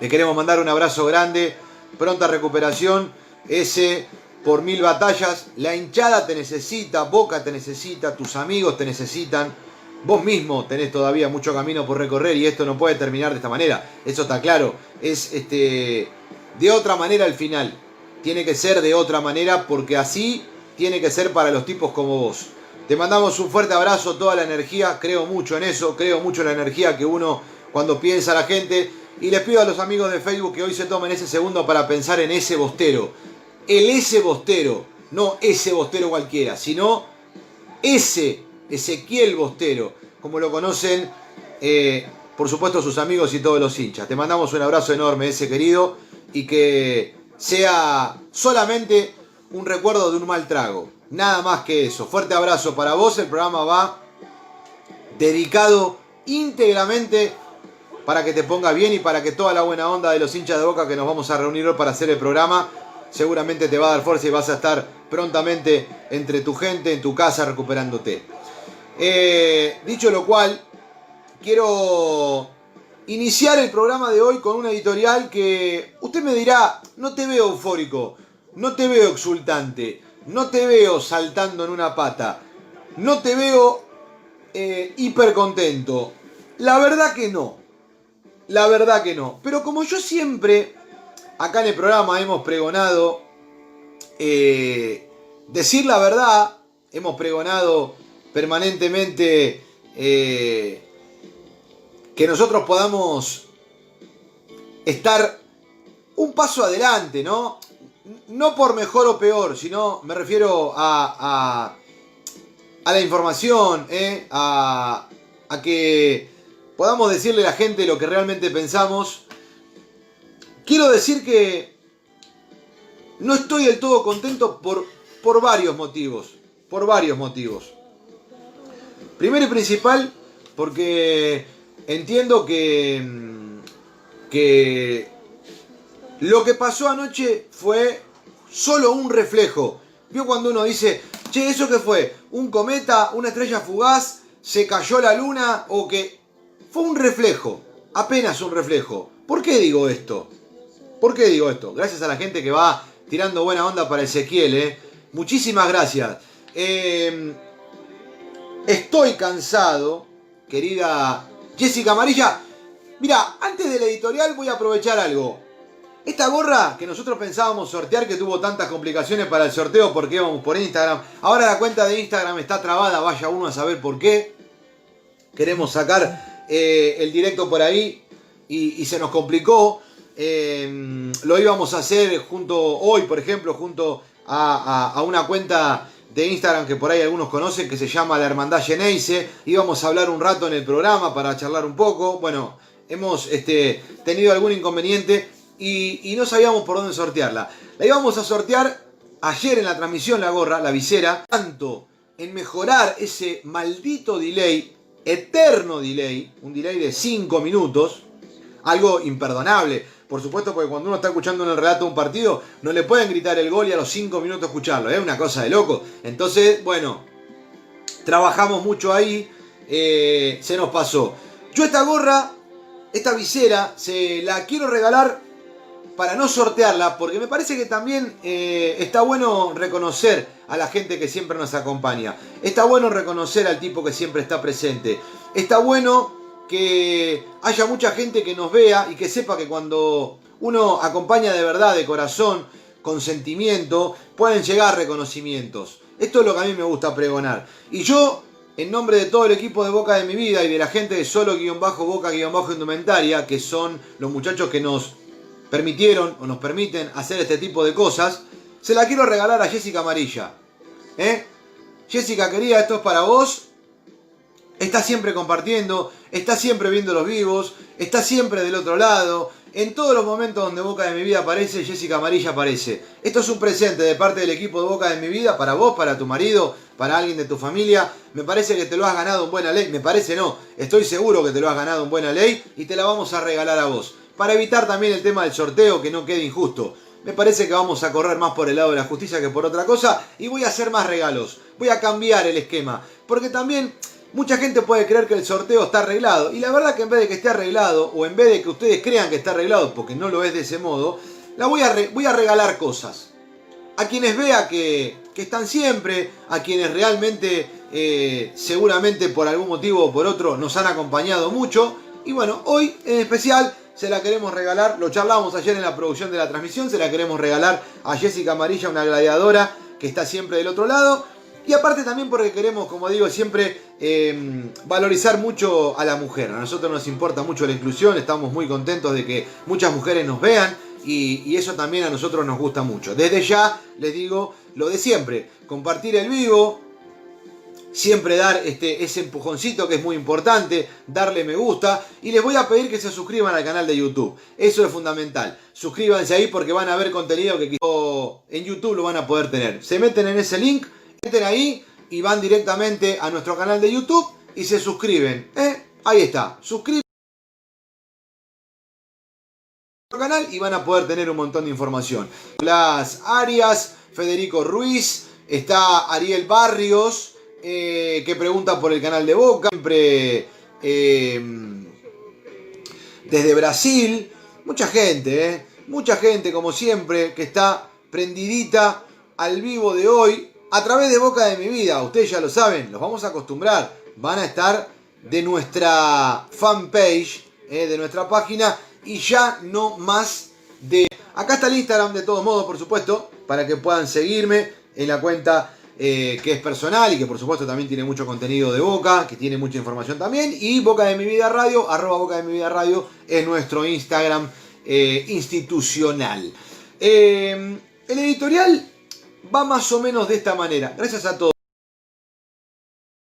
Le queremos mandar un abrazo grande, pronta recuperación, ese por mil batallas. La hinchada te necesita, Boca te necesita, tus amigos te necesitan. Vos mismo tenés todavía mucho camino por recorrer y esto no puede terminar de esta manera. Eso está claro. Es este de otra manera el final. Tiene que ser de otra manera porque así tiene que ser para los tipos como vos. Te mandamos un fuerte abrazo, toda la energía, creo mucho en eso, creo mucho en la energía que uno cuando piensa la gente. Y les pido a los amigos de Facebook que hoy se tomen ese segundo para pensar en ese bostero. El ese bostero, no ese bostero cualquiera, sino ese Ezequiel Bostero, como lo conocen, eh, por supuesto, sus amigos y todos los hinchas. Te mandamos un abrazo enorme, ese querido, y que sea solamente un recuerdo de un mal trago. Nada más que eso. Fuerte abrazo para vos. El programa va dedicado íntegramente para que te ponga bien y para que toda la buena onda de los hinchas de boca que nos vamos a reunir hoy para hacer el programa seguramente te va a dar fuerza y vas a estar prontamente entre tu gente, en tu casa, recuperándote. Eh, dicho lo cual, quiero iniciar el programa de hoy con una editorial que usted me dirá, no te veo eufórico, no te veo exultante, no te veo saltando en una pata. No te veo eh, hiper contento. La verdad que no. La verdad que no. Pero como yo siempre, acá en el programa hemos pregonado eh, decir la verdad, hemos pregonado permanentemente eh, que nosotros podamos estar un paso adelante, ¿no? no por mejor o peor, sino me refiero a, a, la información, ¿eh? a, a, que podamos decirle a la gente lo que realmente pensamos. Quiero decir que no estoy del todo contento por, por varios motivos. Por varios motivos. Primero y principal, porque entiendo que, que lo que pasó anoche fue solo un reflejo. ¿Vio cuando uno dice, che, ¿eso qué fue? ¿Un cometa? ¿Una estrella fugaz? ¿Se cayó la luna? ¿O qué? Fue un reflejo, apenas un reflejo. ¿Por qué digo esto? ¿Por qué digo esto? Gracias a la gente que va tirando buena onda para Ezequiel, ¿eh? Muchísimas gracias. Em, estoy cansado, querida Jessica Amarilla. Mira, antes del editorial voy a aprovechar algo. Esta gorra que nosotros pensábamos sortear, que tuvo tantas complicaciones para el sorteo porque íbamos por Instagram, ahora la cuenta de Instagram está trabada, vaya uno a saber por qué. Queremos sacar eh, el directo por ahí y, se nos complicó. Eh, lo íbamos a hacer junto hoy, por ejemplo, junto a, una cuenta de Instagram que por ahí algunos conocen, que se llama La Hermandad Geneise. Íbamos a hablar un rato en el programa para charlar un poco. Bueno, hemos este, tenido algún inconveniente y, no sabíamos por dónde sortearla. La íbamos a sortear ayer en la transmisión, la gorra, la visera, tanto en mejorar ese maldito delay, eterno delay, un delay de 5 minutos, algo imperdonable. Por supuesto, porque cuando uno está escuchando en el relato de un partido, no le pueden gritar el gol y a los 5 minutos escucharlo, es una cosa de loco. Entonces, bueno, trabajamos mucho ahí, eh, se nos pasó. Yo esta gorra, esta visera, se la quiero regalar para no sortearla, porque me parece que también eh, está bueno reconocer a la gente que siempre nos acompaña. Está bueno reconocer al tipo que siempre está presente. Está bueno que haya mucha gente que nos vea y que sepa que cuando uno acompaña de verdad, de corazón, con sentimiento, pueden llegar reconocimientos. Esto es lo que a mí me gusta pregonar. Y yo, en nombre de todo el equipo de Boca de mi vida y de la gente de solo-boca-indumentaria, que son los muchachos que nos permitieron o nos permiten hacer este tipo de cosas, se la quiero regalar a Jessica Amarilla. ¿Eh? Jessica querida, esto es para vos. Está siempre compartiendo, está siempre viendo los vivos, está siempre del otro lado. En todos los momentos donde Boca de mi vida aparece, Jessica Amarilla aparece. Esto es un presente de parte del equipo de Boca de mi vida para vos, para tu marido, para alguien de tu familia. Me parece que te lo has ganado en buena ley. Me parece no, estoy seguro que te lo has ganado en buena ley y te la vamos a regalar a vos para evitar también el tema del sorteo que no quede injusto. Me parece que vamos a correr más por el lado de la justicia que por otra cosa y voy a hacer más regalos. Voy a cambiar el esquema. Porque también mucha gente puede creer que el sorteo está arreglado. Y la verdad que en vez de que esté arreglado, o en vez de que ustedes crean que está arreglado, porque no lo es de ese modo, la voy a, voy a regalar cosas. A quienes vea que, están siempre, a quienes realmente, eh, seguramente por algún motivo o por otro, nos han acompañado mucho. Y bueno, hoy en especial se la queremos regalar, lo charlábamos ayer en la producción de la transmisión, se la queremos regalar a Jessica Amarilla, una gladiadora que está siempre del otro lado. Y aparte también porque queremos, como digo, siempre em, valorizar mucho a la mujer. A nosotros nos importa mucho la inclusión, estamos muy contentos de que muchas mujeres nos vean y, y, eso también a nosotros nos gusta mucho. Desde ya les digo lo de siempre, compartir el vivo, siempre dar este, ese empujoncito que es muy importante, darle me gusta y les voy a pedir que se suscriban al canal de YouTube. Eso es fundamental. Suscríbanse ahí porque van a ver contenido que en YouTube lo van a poder tener. Se meten en ese link meten ahí y van directamente a nuestro canal de YouTube y se suscriben. ¿eh? Ahí está, suscriben canal y van a poder tener un montón de información. Las Arias, Federico Ruiz, está Ariel Barrios, eh, que pregunta por el canal de Boca, siempre eh, desde Brasil, mucha gente, mucha gente como siempre que está prendidita al vivo de hoy, a través de Boca de mi vida, ustedes ya lo saben, los vamos a acostumbrar, van a estar de nuestra fanpage, eh, de nuestra página, y ya no más de... Acá está el Instagram de todos modos, por supuesto, para que puedan seguirme en la cuenta eh, que es personal y que por supuesto también tiene mucho contenido de Boca, que tiene mucha información también. Y Boca de mi vida radio, arroba Boca de mi vida radio, es nuestro Instagram eh, institucional. el editorial va más o menos de esta manera. Gracias a todos.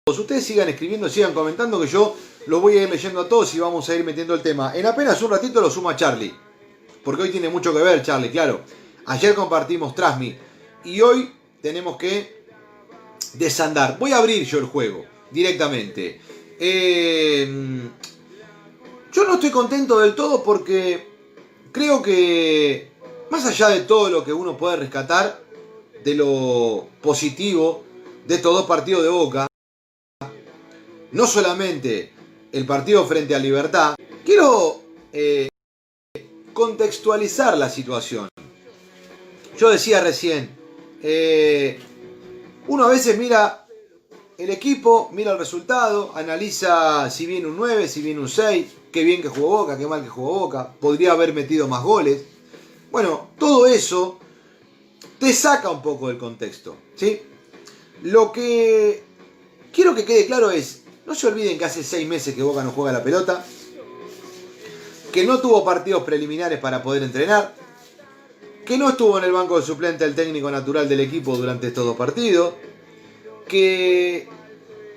Ustedes sigan escribiendo, sigan comentando que yo los voy a ir leyendo a todos y vamos a ir metiendo el tema. En apenas un ratito lo suma Charlie. Porque hoy tiene mucho que ver Charlie, claro. Ayer compartimos Trasmi. Y hoy tenemos que desandar. Voy a abrir yo el juego directamente. Eh, yo no estoy contento del todo porque creo que más allá de todo lo que uno puede rescatar, de lo positivo de estos dos partidos de Boca, no solamente el partido frente a Libertad, quiero eh, contextualizar la situación. Yo decía recién, eh, uno a veces mira el equipo, mira el resultado, analiza si viene un 9, si viene un 6, qué bien que jugó Boca, qué mal que jugó Boca, podría haber metido más goles. Bueno, todo eso te saca un poco del contexto. ¿sí? Lo que quiero que quede claro es, no se olviden que hace seis meses que Boca no juega la pelota, que no tuvo partidos preliminares para poder entrenar, que no estuvo en el banco de suplente el técnico natural del equipo durante estos dos partidos, que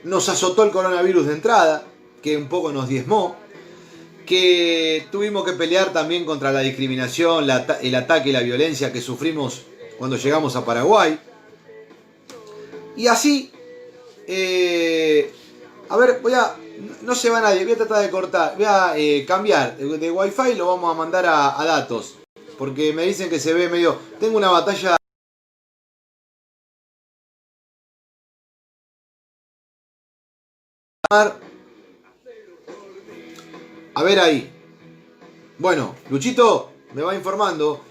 nos azotó el coronavirus de entrada, que un poco nos diezmó, que tuvimos que pelear también contra la discriminación, el ataque y la violencia que sufrimos cuando llegamos a Paraguay. Y así, eh, a ver, voy a, no se va nadie, voy a tratar de cortar, voy a eh, cambiar de, Wi-Fi, lo vamos a mandar a datos, porque me dicen que se ve medio, tengo una batalla A ver ahí. Bueno, Luchito me va informando.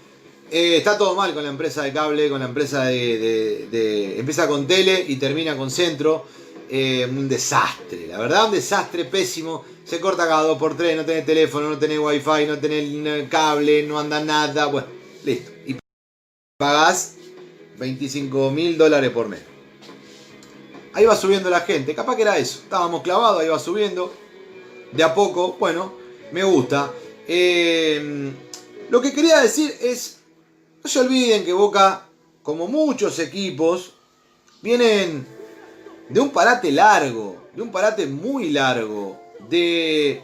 Eh, está todo mal con la empresa de cable, con la empresa de. empieza con tele y termina con centro. Eh, un desastre, la verdad, un desastre pésimo. Se corta cada 2x3, no tenés teléfono, no tenés wifi, no tenés cable, no anda nada. Bueno, listo. Y pagás 25 mil dólares por mes. Ahí va subiendo la gente, capaz que era eso. Estábamos clavados, ahí va subiendo. De a poco, bueno, me gusta. Eh, lo que quería decir es no se olviden que Boca, como muchos equipos, vienen de un parate largo, de un parate muy largo, de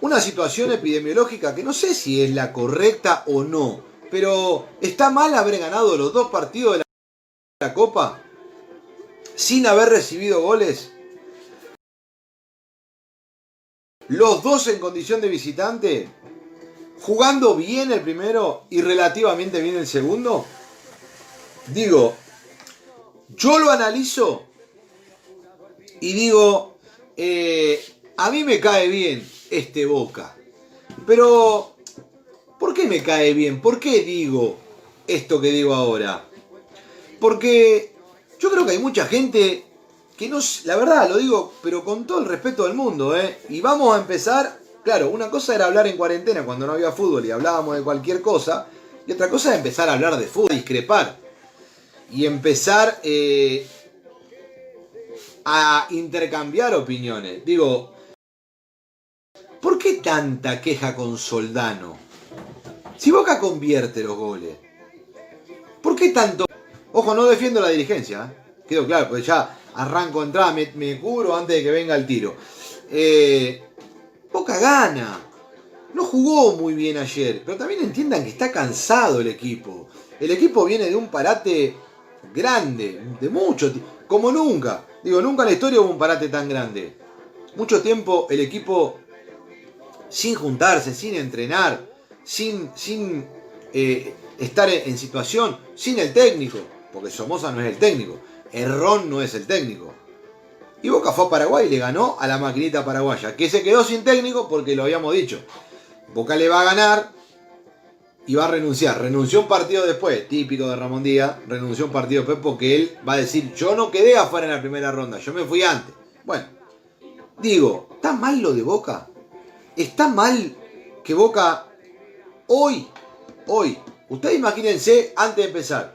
una situación epidemiológica que no sé si es la correcta o no, pero está mal haber ganado los dos partidos de la Copa sin haber recibido goles. Los dos en condición de visitante jugando bien el primero y relativamente bien el segundo, digo, yo lo analizo y digo, eh, a mí me cae bien este Boca. Pero, ¿por qué me cae bien? ¿Por qué digo esto que digo ahora? Porque yo creo que hay mucha gente que no, la verdad lo digo, pero con todo el respeto del mundo, ¿eh? Y vamos a empezar, claro, una cosa era hablar en cuarentena cuando no había fútbol y hablábamos de cualquier cosa, y otra cosa es empezar a hablar de fútbol, discrepar. Y empezar eh, a intercambiar opiniones. Digo, ¿por qué tanta queja con Soldano? Si Boca convierte los goles, ¿por qué tanto? Ojo, no defiendo la dirigencia, ¿eh? quedó claro, porque ya arranco entrada, me, me cubro antes de que venga el tiro. Eh, Boca gana. No jugó muy bien ayer, pero también entiendan que está cansado el equipo. El equipo viene de un parate grande, de mucho como nunca. Digo, nunca en la historia hubo un parate tan grande. Mucho tiempo el equipo sin juntarse, sin entrenar, sin, sin eh, estar en situación, sin el técnico, porque Somoza no es el técnico, Errón no es el técnico. Y Boca fue a Paraguay y le ganó a la maquinita paraguaya, que se quedó sin técnico porque lo habíamos dicho. Boca le va a ganar y va a renunciar. Renunció un partido después, típico de Ramón Díaz, renunció un partido después porque él va a decir, yo no quedé afuera en la primera ronda, yo me fui antes. Bueno, digo, ¿está mal lo de Boca? ¿Está mal que Boca hoy, hoy, ustedes imagínense antes de empezar,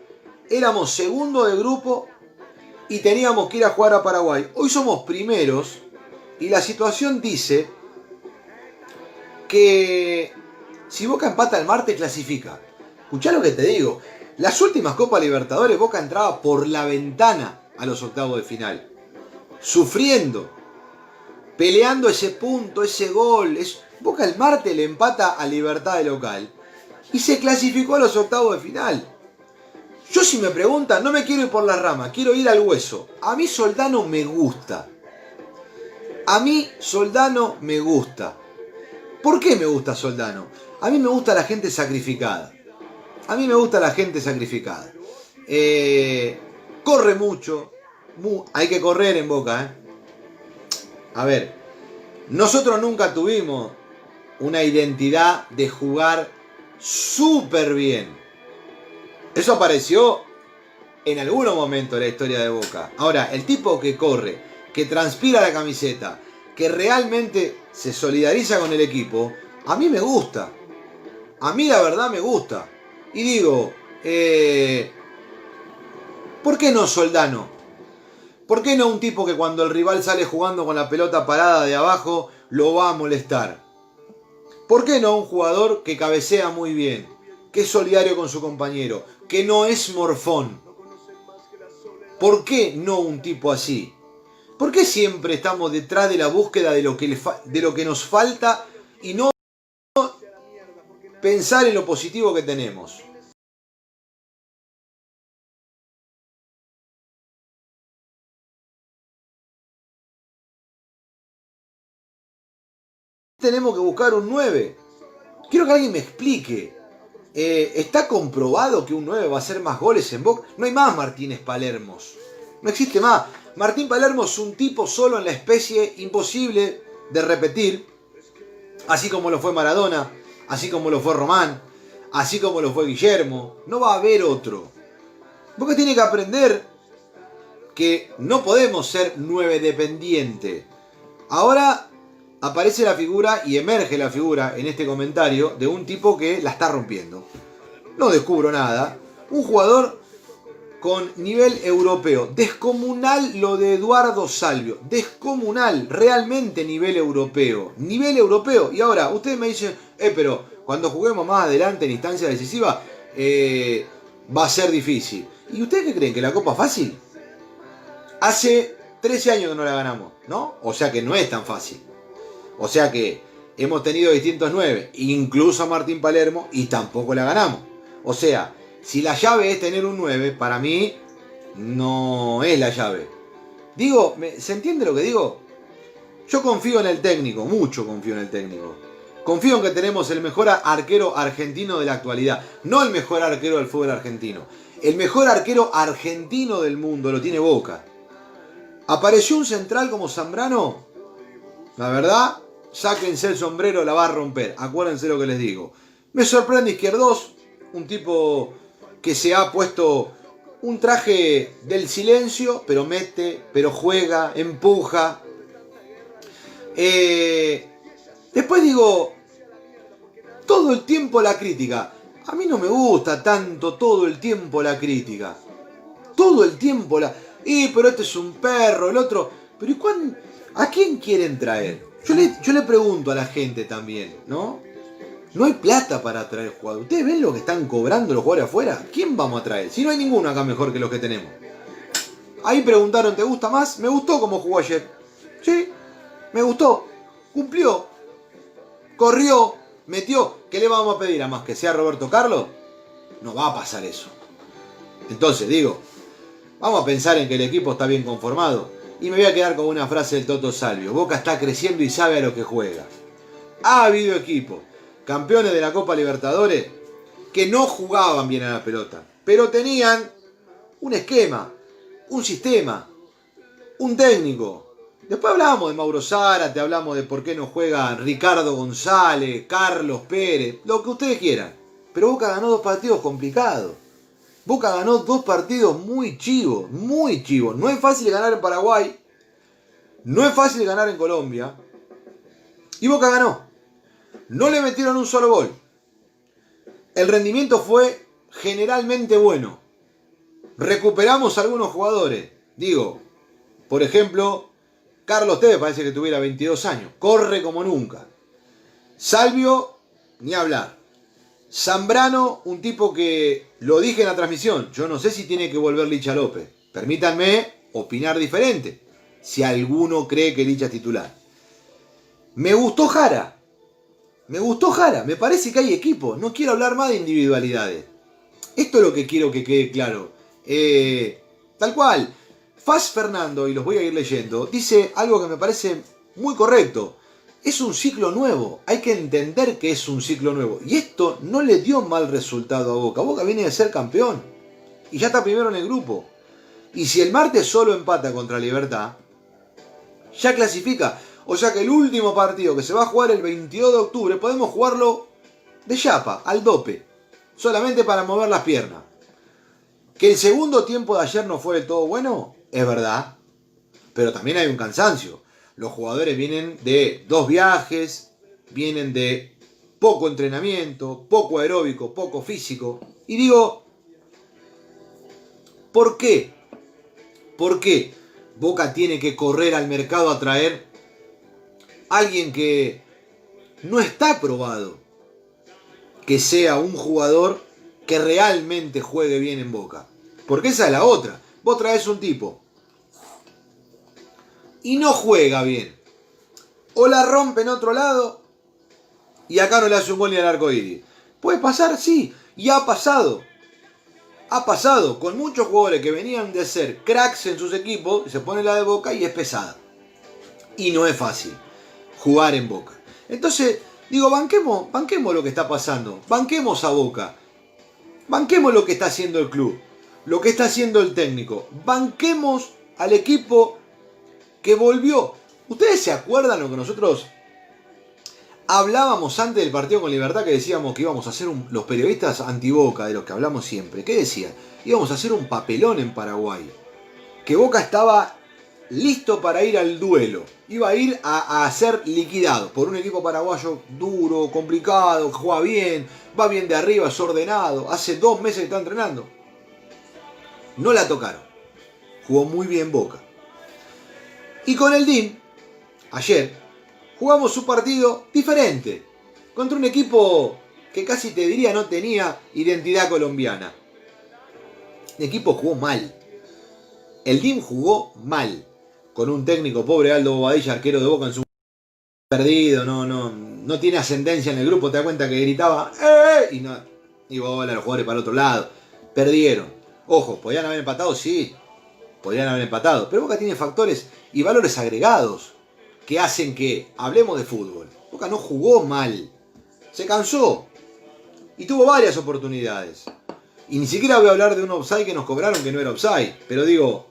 éramos segundo de grupo y teníamos que ir a jugar a Paraguay. Hoy somos primeros y la situación dice que si Boca empata el martes, clasifica. Escuchá lo que te digo. Las últimas Copas Libertadores, Boca entraba por la ventana a los octavos de final. Sufriendo. Peleando ese punto, ese gol. Es... Boca el martes le empata a Libertad de local. Y se clasificó a los octavos de final. Yo si me preguntan, no me quiero ir por la rama, quiero ir al hueso. A mí Soldano me gusta. A mí Soldano me gusta. ¿Por qué me gusta Soldano? A mí me gusta la gente sacrificada. A mí me gusta la gente sacrificada. Eh, corre mucho. hay que correr en boca. ¿eh? A ver, nosotros nunca tuvimos una identidad de jugar súper bien. Eso apareció en algún momento de la historia de Boca. Ahora, el tipo que corre, que transpira la camiseta, que realmente se solidariza con el equipo, a mí me gusta. A mí la verdad me gusta. Y digo, eh, ¿por qué no Soldano? ¿Por qué no un tipo que cuando el rival sale jugando con la pelota parada de abajo lo va a molestar? ¿Por qué no un jugador que cabecea muy bien, que es solidario con su compañero, que no es morfón? ¿Por qué no un tipo así? ¿Por qué siempre estamos detrás de la búsqueda de lo que, de lo que nos falta y no pensar en lo positivo que tenemos? Tenemos que buscar un 9. Quiero que alguien me explique. Eh, ¿Está comprobado que un 9 va a hacer más goles en Boca? No hay más Martínez Palermos. No existe más. Martín Palermo es un tipo solo en la especie imposible de repetir, así como lo fue Maradona, así como lo fue Román, así como lo fue Guillermo. No va a haber otro. Porque tiene que aprender que no podemos ser nueve dependiente. Ahora aparece la figura y emerge la figura en este comentario de un tipo que la está rompiendo. No descubro nada. Un jugador con nivel europeo. Descomunal lo de Eduardo Salvio. Descomunal, realmente nivel europeo. Nivel europeo. Y ahora, ustedes me dicen, eh, pero cuando juguemos más adelante en instancia decisiva, eh, va a ser difícil. ¿Y ustedes qué creen? ¿Que la Copa es fácil? Hace 13 años que no la ganamos, ¿no? O sea que no es tan fácil. O sea que hemos tenido distintos 9, incluso a Martín Palermo, y tampoco la ganamos. O sea, si la llave es tener un 9, para mí no es la llave. Digo, ¿se entiende lo que digo? Yo confío en el técnico, mucho confío en el técnico. Confío en que tenemos el mejor arquero argentino de la actualidad. No el mejor arquero del fútbol argentino. El mejor arquero argentino del mundo lo tiene Boca. Apareció un central como Zambrano La verdad, sáquense el sombrero, la va a romper. Acuérdense lo que les digo. Me sorprende Izquierdos, un tipo que se ha puesto un traje del silencio, pero mete, pero juega, empuja. Eh, después digo, todo el tiempo la crítica. A mí no me gusta tanto todo el tiempo la crítica. Todo el tiempo la... Y pero este es un perro, el otro... Pero ¿y cuán... ¿A quién quieren traer? Yo le, yo le pregunto a la gente también, ¿no? No hay plata para traer jugadores. ¿Ustedes ven lo que están cobrando los jugadores afuera? ¿Quién vamos a traer? Si no hay ninguno acá mejor que los que tenemos. Ahí preguntaron, ¿te gusta más? Me gustó como jugó ayer. Sí, me gustó. Cumplió. Corrió. Metió. ¿Qué le vamos a pedir a más que sea Roberto Carlos? No va a pasar eso. Entonces, digo, vamos a pensar en que el equipo está bien conformado. Y me voy a quedar con una frase del Toto Salvio. Boca está creciendo y sabe a lo que juega. Ha habido equipo campeones de la Copa Libertadores, que no jugaban bien a la pelota, pero tenían un esquema, un sistema, un técnico. Después hablamos de Mauro Zárate, hablamos de por qué no juegan Ricardo González, Carlos Pérez, lo que ustedes quieran. Pero Boca ganó dos partidos complicados. Boca ganó dos partidos muy chivos, muy chivos. No es fácil ganar en Paraguay, no es fácil ganar en Colombia. Y Boca ganó. No le metieron un solo gol. El rendimiento fue generalmente bueno. Recuperamos algunos jugadores. Digo, por ejemplo, Carlos Tevez parece que tuviera 22 años. Corre como nunca. Salvio, ni hablar. Zambrano, un tipo que lo dije en la transmisión. Yo no sé si tiene que volver Licha López. Permítanme opinar diferente. Si alguno cree que Licha es titular. Me gustó Jara. Me gustó Jara, me parece que hay equipo. No quiero hablar más de individualidades. Esto es lo que quiero que quede claro. Eh, tal cual. Faz Fernando, y los voy a ir leyendo, dice algo que me parece muy correcto. Es un ciclo nuevo. Hay que entender que es un ciclo nuevo. Y esto no le dio mal resultado a Boca. Boca viene de ser campeón. Y ya está primero en el grupo. Y si el martes solo empata contra Libertad, ya clasifica. O sea que el último partido que se va a jugar el 22 de octubre podemos jugarlo de chapa, al dope. Solamente para mover las piernas. Que el segundo tiempo de ayer no fue del todo bueno, es verdad. Pero también hay un cansancio. Los jugadores vienen de dos viajes, vienen de poco entrenamiento, poco aeróbico, poco físico. Y digo, ¿por qué? ¿Por qué Boca tiene que correr al mercado a traer alguien que no está probado que sea un jugador que realmente juegue bien en Boca. Porque esa es la otra. Vos traes un tipo y no juega bien. O la rompe en otro lado y acá no le hace un gol ni al arco iris. ¿Puede pasar? Sí. Y ha pasado. Ha pasado con muchos jugadores que venían de ser cracks en sus equipos, se pone la de boca y es pesada. Y no es fácil jugar en Boca. Entonces, digo, banquemos, banquemos lo que está pasando, banquemos a Boca, banquemos lo que está haciendo el club, lo que está haciendo el técnico, banquemos al equipo que volvió. ¿Ustedes se acuerdan lo que nosotros hablábamos antes del partido con Libertad que decíamos que íbamos a hacer los periodistas anti-Boca, de los que hablamos siempre? ¿Qué decían? Íbamos a hacer un papelón en Paraguay. Que Boca estaba listo para ir al duelo. Iba a ir a, ser liquidado por un equipo paraguayo duro, complicado, juega bien, va bien de arriba, es ordenado. Hace dos meses que está entrenando. No la tocaron. Jugó muy bien Boca. Y con el DIM, ayer, jugamos un partido diferente. Contra un equipo que casi te diría no tenía identidad colombiana. El equipo jugó mal. El DIM jugó mal con un técnico pobre Aldo Bobadilla, arquero de Boca en su perdido, no, no, no tiene ascendencia en el grupo, te das cuenta que gritaba ¡Eh! y no, y bola los jugadores para el otro lado. Perdieron. Ojo, ¿podrían haber empatado? Sí, podrían haber empatado. Pero Boca tiene factores y valores agregados que hacen que hablemos de fútbol. Boca no jugó mal, se cansó y tuvo varias oportunidades. Y ni siquiera voy a hablar de un offside que nos cobraron que no era offside, pero digo,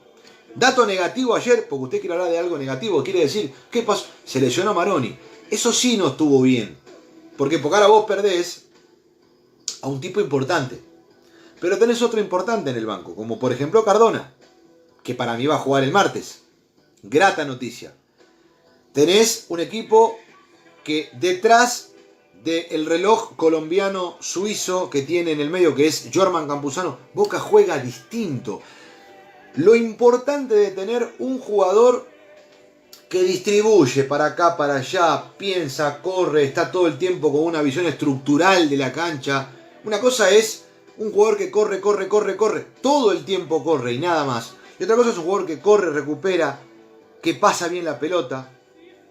Dato negativo ayer, porque usted quiere hablar de algo negativo, quiere decir, ¿qué pasó? Se lesionó Maroni. Eso sí no estuvo bien. Porque porque ahora vos perdés a un tipo importante. Pero tenés otro importante en el banco, como por ejemplo Cardona, que para mí va a jugar el martes. Grata noticia. Tenés un equipo que detrás del reloj colombiano suizo que tiene en el medio, que es Jorman Campuzano, Boca juega distinto. Lo importante de tener un jugador que distribuye para acá, para allá, piensa, corre, está todo el tiempo con una visión estructural de la cancha. Una cosa es un jugador que corre, corre, corre, corre, todo el tiempo corre y nada más. Y otra cosa es un jugador que corre, recupera, que pasa bien la pelota,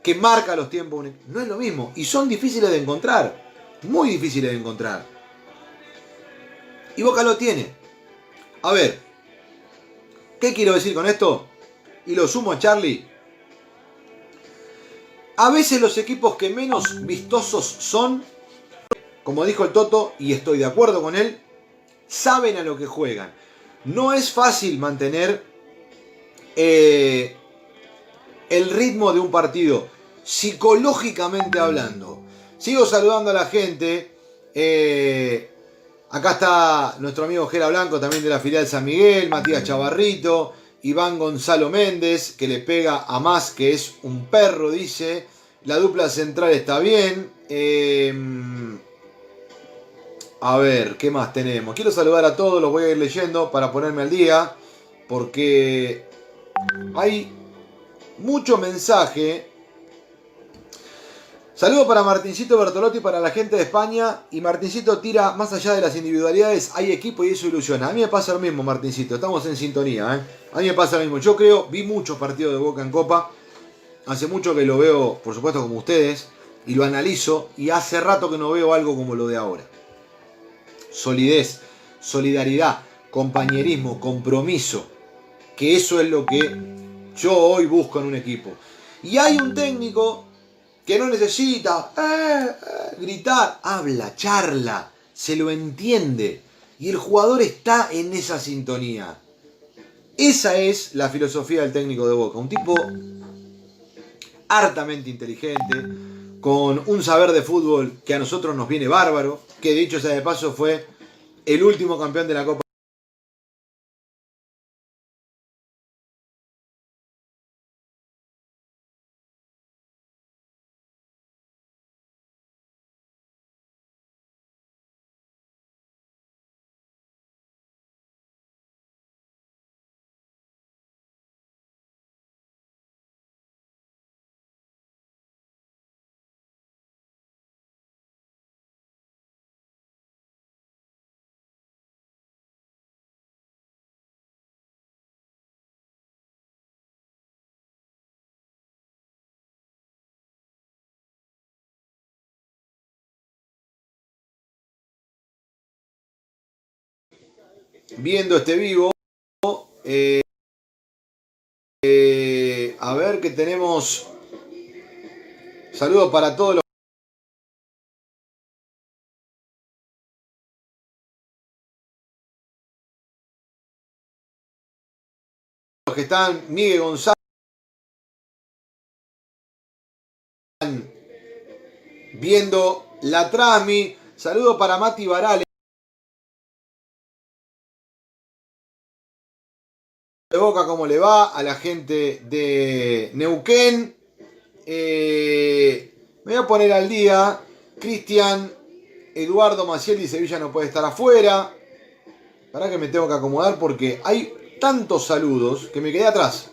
que marca los tiempos. No es lo mismo. Y son difíciles de encontrar. Muy difíciles de encontrar. Y Boca lo tiene. A ver, ¿qué quiero decir con esto? Y lo sumo a Charlie. A veces los equipos que menos vistosos son, como dijo el Toto, y estoy de acuerdo con él, saben a lo que juegan. No es fácil mantener eh, el ritmo de un partido, psicológicamente hablando. Sigo saludando a la gente. Eh, acá está nuestro amigo Gera Blanco, también de la filial San Miguel, Matías Chavarrito. Iván Gonzalo Méndez, que le pega a más, que es un perro, dice. La dupla central está bien. Em, a ver, ¿qué más tenemos? Quiero saludar a todos, los voy a ir leyendo para ponerme al día, porque hay mucho mensaje. Saludo para Martincito Bertolotti, para la gente de España. Y Martincito tira más allá de las individualidades, hay equipo y eso ilusiona. A mí me pasa lo mismo, Martincito, estamos en sintonía. ¿eh? A mí me pasa lo mismo. Yo creo, vi muchos partidos de Boca en Copa. Hace mucho que lo veo, por supuesto, como ustedes, y lo analizo. Y hace rato que no veo algo como lo de ahora. Solidez, solidaridad, compañerismo, compromiso. Que eso es lo que yo hoy busco en un equipo. Y hay un técnico que no necesita eh, eh, gritar, habla, charla, se lo entiende. Y el jugador está en esa sintonía. Esa es la filosofía del técnico de Boca. Un tipo hartamente inteligente, con un saber de fútbol que a nosotros nos viene bárbaro, que dicho sea de paso fue el último campeón de la Copa. Viendo este vivo. Eh, eh, a ver que tenemos. Saludos para todos los. que están, Miguel González, viendo la Trasmi. Saludos para Mati Varales. Boca, ¿cómo le va? A la gente de Neuquén. Eh, me voy a poner al día. Cristian Eduardo Maciel y Sevilla no puede estar afuera. Para que me tengo que acomodar porque hay tantos saludos que me quedé atrás.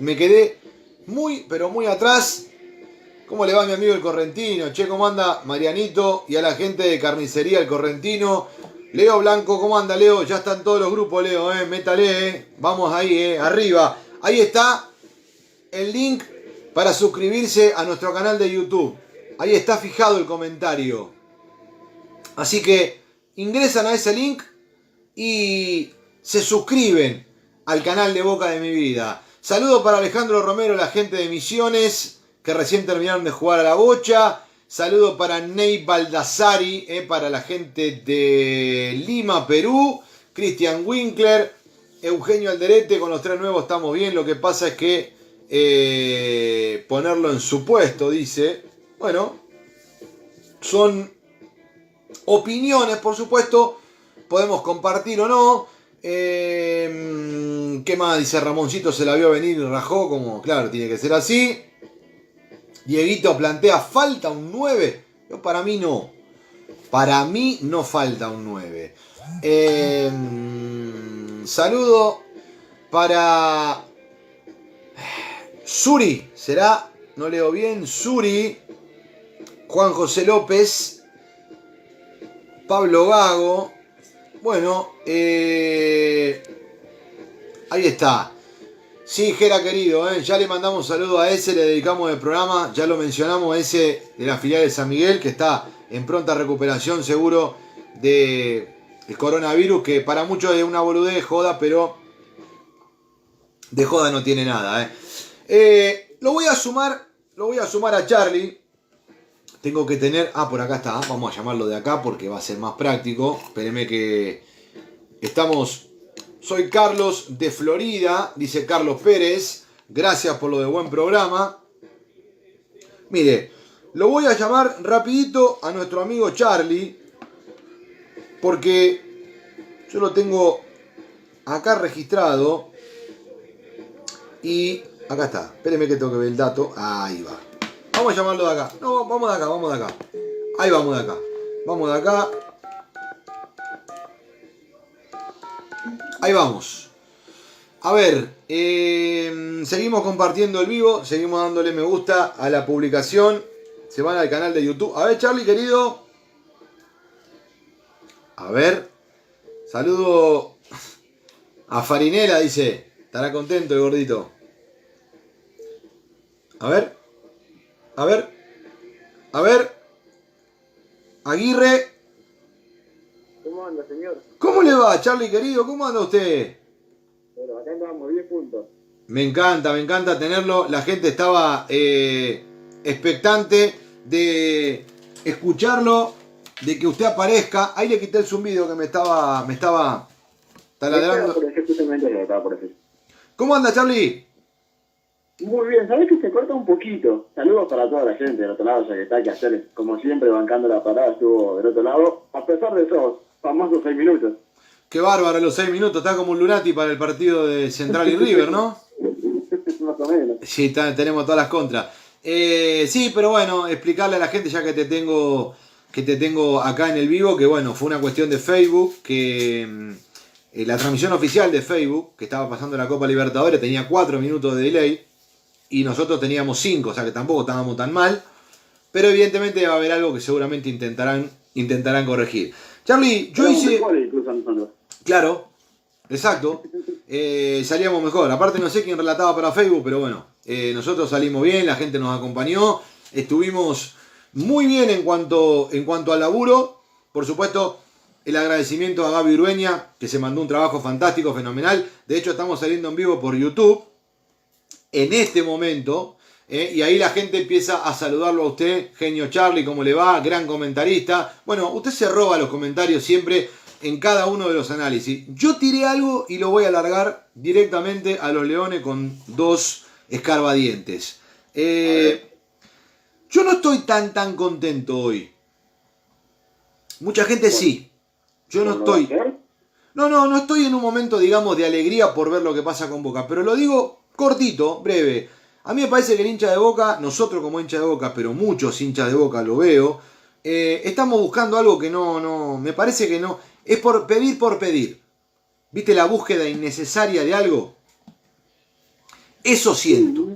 Me quedé muy, pero muy atrás. ¿Cómo le va mi amigo el Correntino? Che, ¿cómo anda Marianito y a la gente de Carnicería El Correntino? Leo Blanco, ¿cómo anda Leo? Ya están todos los grupos, Leo, eh. Métale, eh. Vamos ahí, eh. Arriba. Ahí está el link para suscribirse a nuestro canal de YouTube. Ahí está fijado el comentario. Así que ingresan a ese link y se suscriben al canal de Boca de mi vida. Saludo para Alejandro Romero, la gente de Misiones, que recién terminaron de jugar a la bocha. Saludo para Ney Baldassari, eh, para la gente de Lima, Perú. Cristian Winkler. Eugenio Alderete, con los tres nuevos estamos bien. Lo que pasa es que eh, ponerlo en su puesto, dice. Bueno, son opiniones, por supuesto. Podemos compartir o no. Eh, ¿Qué más? Dice Ramoncito, se la vio venir y rajó, como, claro, tiene que ser así. Dieguito plantea, ¿falta un 9? Yo, para mí no. Para mí no falta un 9. Eh, saludo para Suri. ¿Será? No leo bien. Suri. Juan José López. Pablo Gago. Bueno, eh, ahí está. Sí, Jera querido, eh, ya le mandamos un saludo a ese, le dedicamos el programa, ya lo mencionamos, ese de la filial de San Miguel, que está en pronta recuperación seguro de el coronavirus, que para muchos es una boludez de joda, pero de joda no tiene nada. Eh. Eh, lo voy a sumar, lo voy a sumar a Charlie. Tengo que tener, ah, por acá está, vamos a llamarlo de acá porque va a ser más práctico. Espérenme que estamos, soy Carlos de Florida, dice Carlos Pérez. Gracias por lo de buen programa. Mire, lo voy a llamar rapidito a nuestro amigo Charlie porque yo lo tengo acá registrado y acá está. Espérenme que tengo que ver el dato. Ahí va. Vamos a llamarlo de acá. No, vamos de acá, vamos de acá. Ahí vamos de acá. Vamos de acá. Ahí vamos. A ver, eh, seguimos compartiendo el vivo, seguimos dándole me gusta a la publicación. Se van al canal de YouTube. A ver, Charlie, querido. A ver. Saludo a Farinela, dice. Estará contento el gordito. A ver. A ver. A ver. Aguirre. ¿Cómo anda, señor? ¿Cómo le va, Charlie querido? ¿Cómo anda usted? Bueno, acá andamos 10 puntos. Me encanta, me encanta tenerlo. La gente estaba eh, expectante de escucharlo de que usted aparezca. Ahí le quité el zumbido que me estaba, me estaba taladrando. ¿Cómo anda, Charlie? Muy bien, ¿sabés que se corta un poquito? Saludos para toda la gente del otro lado, ya que está que hacer, como siempre, bancando la parada, estuvo del otro lado, a pesar de esos famosos seis minutos. Qué bárbaro los seis minutos, está como un Lunati para el partido de Central y River, ¿no? Más o menos. Sí, tenemos todas las contras. Eh, sí, pero bueno, explicarle a la gente, ya que te tengo que te tengo acá en el vivo, que bueno, fue una cuestión de Facebook, que mm, eh, la transmisión oficial de Facebook, que estaba pasando la Copa Libertadores, tenía 4 minutos de delay y nosotros teníamos 5, o sea que tampoco estábamos tan mal, pero evidentemente va a haber algo que seguramente intentarán, intentarán corregir. Charlie, yo hice... Claro, exacto. Eh, salíamos mejor. Aparte no sé quién relataba para Facebook, pero bueno, eh, nosotros salimos bien, la gente nos acompañó, estuvimos muy bien en cuanto, en cuanto al laburo. Por supuesto, el agradecimiento a Gaby Urueña, que se mandó un trabajo fantástico, fenomenal. De hecho, estamos saliendo en vivo por YouTube en este momento. ¿Eh? y ahí la gente empieza a saludarlo a usted. Genio Charlie, ¿cómo le va? Gran comentarista. Bueno, usted se roba los comentarios siempre en cada uno de los análisis. Yo tiré algo y lo voy a alargar directamente a los leones con dos escarbadientes. Eh, yo no estoy tan tan contento hoy. Mucha gente sí. Yo no estoy. No, no, no estoy en un momento, digamos, de alegría por ver lo que pasa con Boca. Pero lo digo cortito, breve. A mí me parece que el hincha de Boca, nosotros como hincha de Boca, pero muchos hinchas de Boca lo veo, eh, estamos buscando algo que no, no, me parece que no. Es por pedir por pedir. ¿Viste la búsqueda innecesaria de algo? Eso siento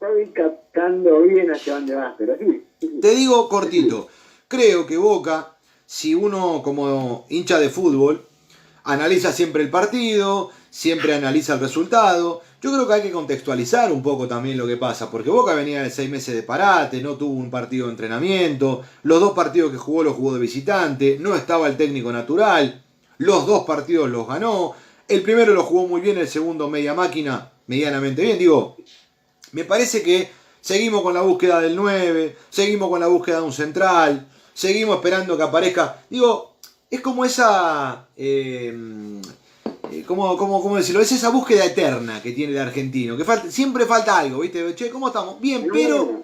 estoy captando bien hacia dónde vas, pero sí. Te digo cortito. Creo que Boca, si uno como hincha de fútbol, analiza siempre el partido, siempre analiza el resultado. Yo creo que hay que contextualizar un poco también lo que pasa, porque Boca venía de seis meses de parate, no tuvo un partido de entrenamiento, los dos partidos que jugó los jugó de visitante, no estaba el técnico natural, los dos partidos los ganó, el primero lo jugó muy bien, el segundo media máquina, medianamente bien, digo, me parece que seguimos con la búsqueda del 9, seguimos con la búsqueda de un central, seguimos esperando que aparezca. Digo, es como esa. Eh, eh, ¿cómo, cómo, cómo decirlo? Es esa búsqueda eterna que tiene el argentino, que falta, siempre falta algo, ¿viste? Che, ¿cómo estamos? Bien, pero...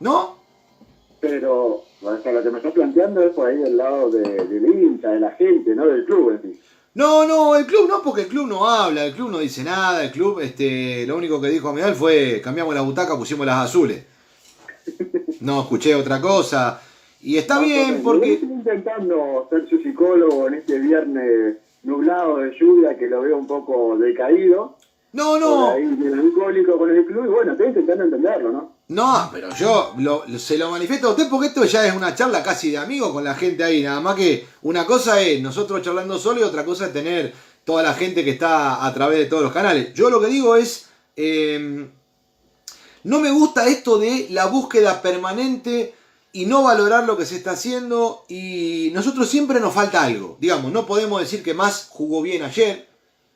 ¿No? Pero, o sea, lo que me estás planteando es por ahí del lado de, del hincha, de la gente, no del club en sí. No, no, el club no, porque el club no habla, el club no dice nada, el club, este, lo único que dijo Medal fue cambiamos la butaca, pusimos las azules. No escuché otra cosa. Y está bien porque... Estoy intentando ser su psicólogo en este viernes nublado de lluvia que lo veo un poco decaído. No, no. Melancólico con el club y bueno, estoy intentando entenderlo, ¿no? No, pero yo lo- se lo manifiesto a usted porque esto ya es una charla casi de amigo con la gente ahí. Nada más que una cosa es nosotros charlando solo y otra cosa es tener toda la gente que está a través de todos los canales. Yo lo que digo es, eh, no me gusta esto de la búsqueda permanente y no valorar lo que se está haciendo y nosotros siempre nos falta algo. Digamos, no podemos decir que más jugó bien ayer,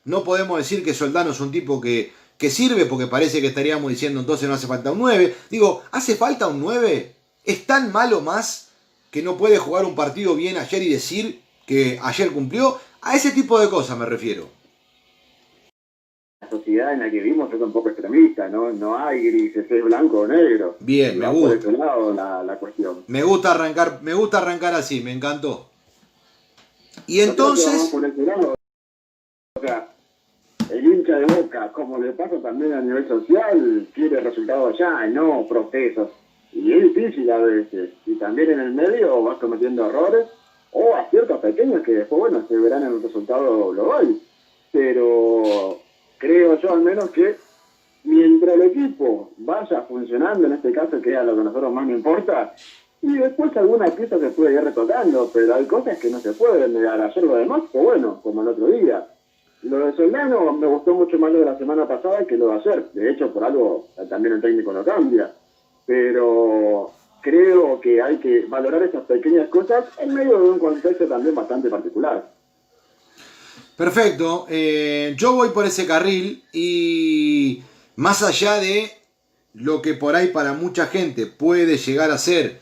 no podemos decir que Soldano es un tipo que, que sirve porque parece que estaríamos diciendo entonces no hace falta un 9. Digo, ¿hace falta un 9? ¿Es tan malo más que no puede jugar un partido bien ayer y decir que ayer cumplió? A ese tipo de cosas me refiero. La sociedad en la que vivimos es un extremista, ¿no? No hay grises, es blanco o negro. Bien, me gusta. Por ese lado la, la cuestión. Me gusta arrancar, me gusta arrancar así, me encantó. Y entonces, por ese lado. O sea, el hincha de boca, como le pasa también a nivel social, quiere resultados allá y no procesos. Y es difícil a veces. Y también en el medio vas cometiendo errores o aciertos pequeños que después, bueno, se verán en el resultado global. Pero creo yo al menos que mientras el equipo vaya funcionando, en este caso, que es lo que a nosotros más nos importa, y después alguna pieza se puede ir retocando, pero hay cosas que no se pueden negar. Ayer lo demás fue bueno, como el otro día. Lo de Soldano me gustó mucho más lo de la semana pasada que lo de ayer. De hecho, por algo eh, también el técnico no cambia. Pero creo que hay que valorar esas pequeñas cosas en medio de un contexto también bastante particular. perfecto, eh, yo voy por ese carril y más allá de lo que por ahí para mucha gente puede llegar a ser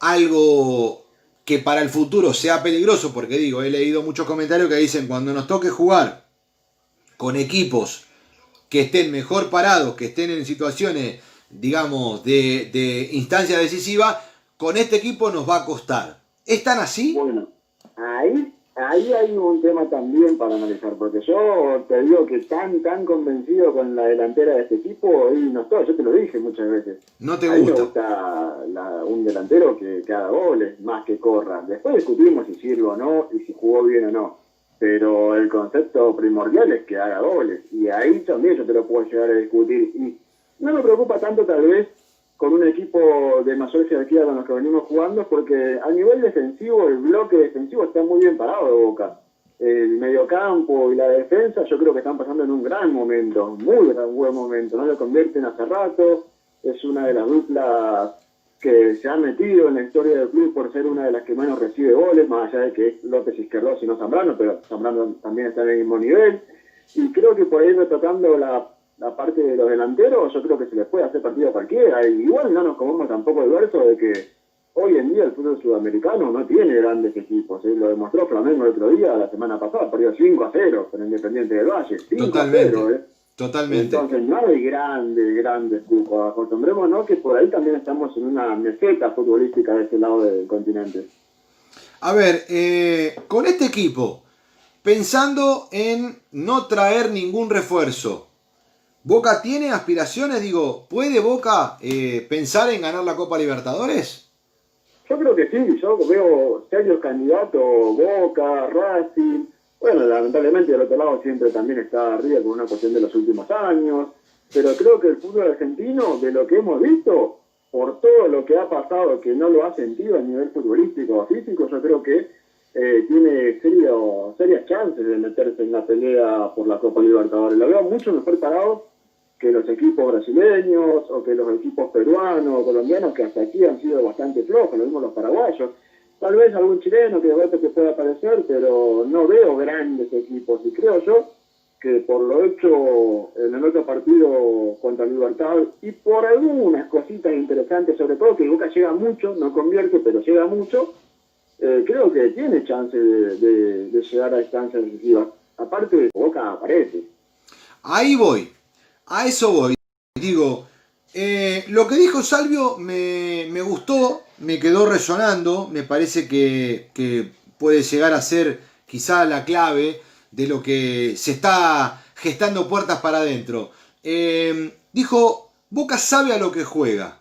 algo que para el futuro sea peligroso, porque digo, he leído muchos comentarios que dicen cuando nos toque jugar con equipos que estén mejor parados, que estén en situaciones, digamos, de, de instancia decisiva, con este equipo nos va a costar. ¿Es tan así? Bueno, ahí, ahí hay un tema también para analizar, porque yo te digo que tan, tan convencido con la delantera de este equipo, y no estoy, yo te lo dije muchas veces. No te A mí me gusta. gusta la- un delantero que, que haga goles, más que corra. Después discutimos si sirve o no y si jugó bien o no. Pero el concepto primordial es que haga goles. Y ahí también yo te lo puedo llegar a discutir. Y no me preocupa tanto tal vez con un equipo de mayor jerarquía con los que venimos jugando, porque a nivel defensivo, el bloque defensivo está muy bien parado de Boca. El mediocampo y la defensa yo creo que están pasando en un gran momento, muy gran, buen momento. No lo convierten hace rato, es una de las duplas que se ha metido en la historia del club por ser una de las que menos recibe goles, más allá de que es López Izquierdo y no Zambrano, pero Zambrano también está en el mismo nivel. Y creo que por ahí retocando la, la parte de los delanteros, yo creo que se les puede hacer partido a cualquiera. Igual no nos comemos tampoco el verso de que hoy en día el fútbol sudamericano no tiene grandes equipos. ¿eh? Lo demostró Flamengo el otro día, la semana pasada, perdió 5 a 0 con Independiente del Valle. 5 Totalmente. a 0, ¿eh? Totalmente. Entonces no hay grandes, grandes cupos. Acostumbrémonos que por ahí también estamos en una meseta futbolística de este lado del continente. A ver, eh, con este equipo, pensando en no traer ningún refuerzo, ¿Boca tiene aspiraciones? Digo, ¿puede Boca eh, pensar en ganar la Copa Libertadores? Yo creo que sí, yo veo serios candidatos, Boca, Racing. Bueno, lamentablemente del otro lado siempre también está arriba con una cuestión de los últimos años. Pero creo que el fútbol argentino, de lo que hemos visto, por todo lo que ha pasado, que no lo ha sentido a nivel futbolístico o físico, yo creo que eh, tiene serio, serias chances de meterse en la pelea por la Copa Libertadores. Lo veo mucho mejor parado que los equipos brasileños o que los equipos peruanos o colombianos que hasta aquí han sido bastante flojos, lo mismo los paraguayos. Tal vez algún chileno que de golpe que pueda aparecer, pero no veo grandes equipos. Y creo yo que por lo hecho en el otro partido contra Libertad y por algunas cositas interesantes, sobre todo que Boca llega mucho, no convierte, pero llega mucho, eh, creo que tiene chance de, de- de llegar a instancias decisivas. aparte Boca aparece. Ahí voy, a eso voy. Digo, eh, lo que dijo Salvio me, gustó, me quedó resonando, me parece que, puede llegar a ser quizá la clave de lo que se está gestando puertas para adentro. Eh, dijo, Boca sabe a lo que juega.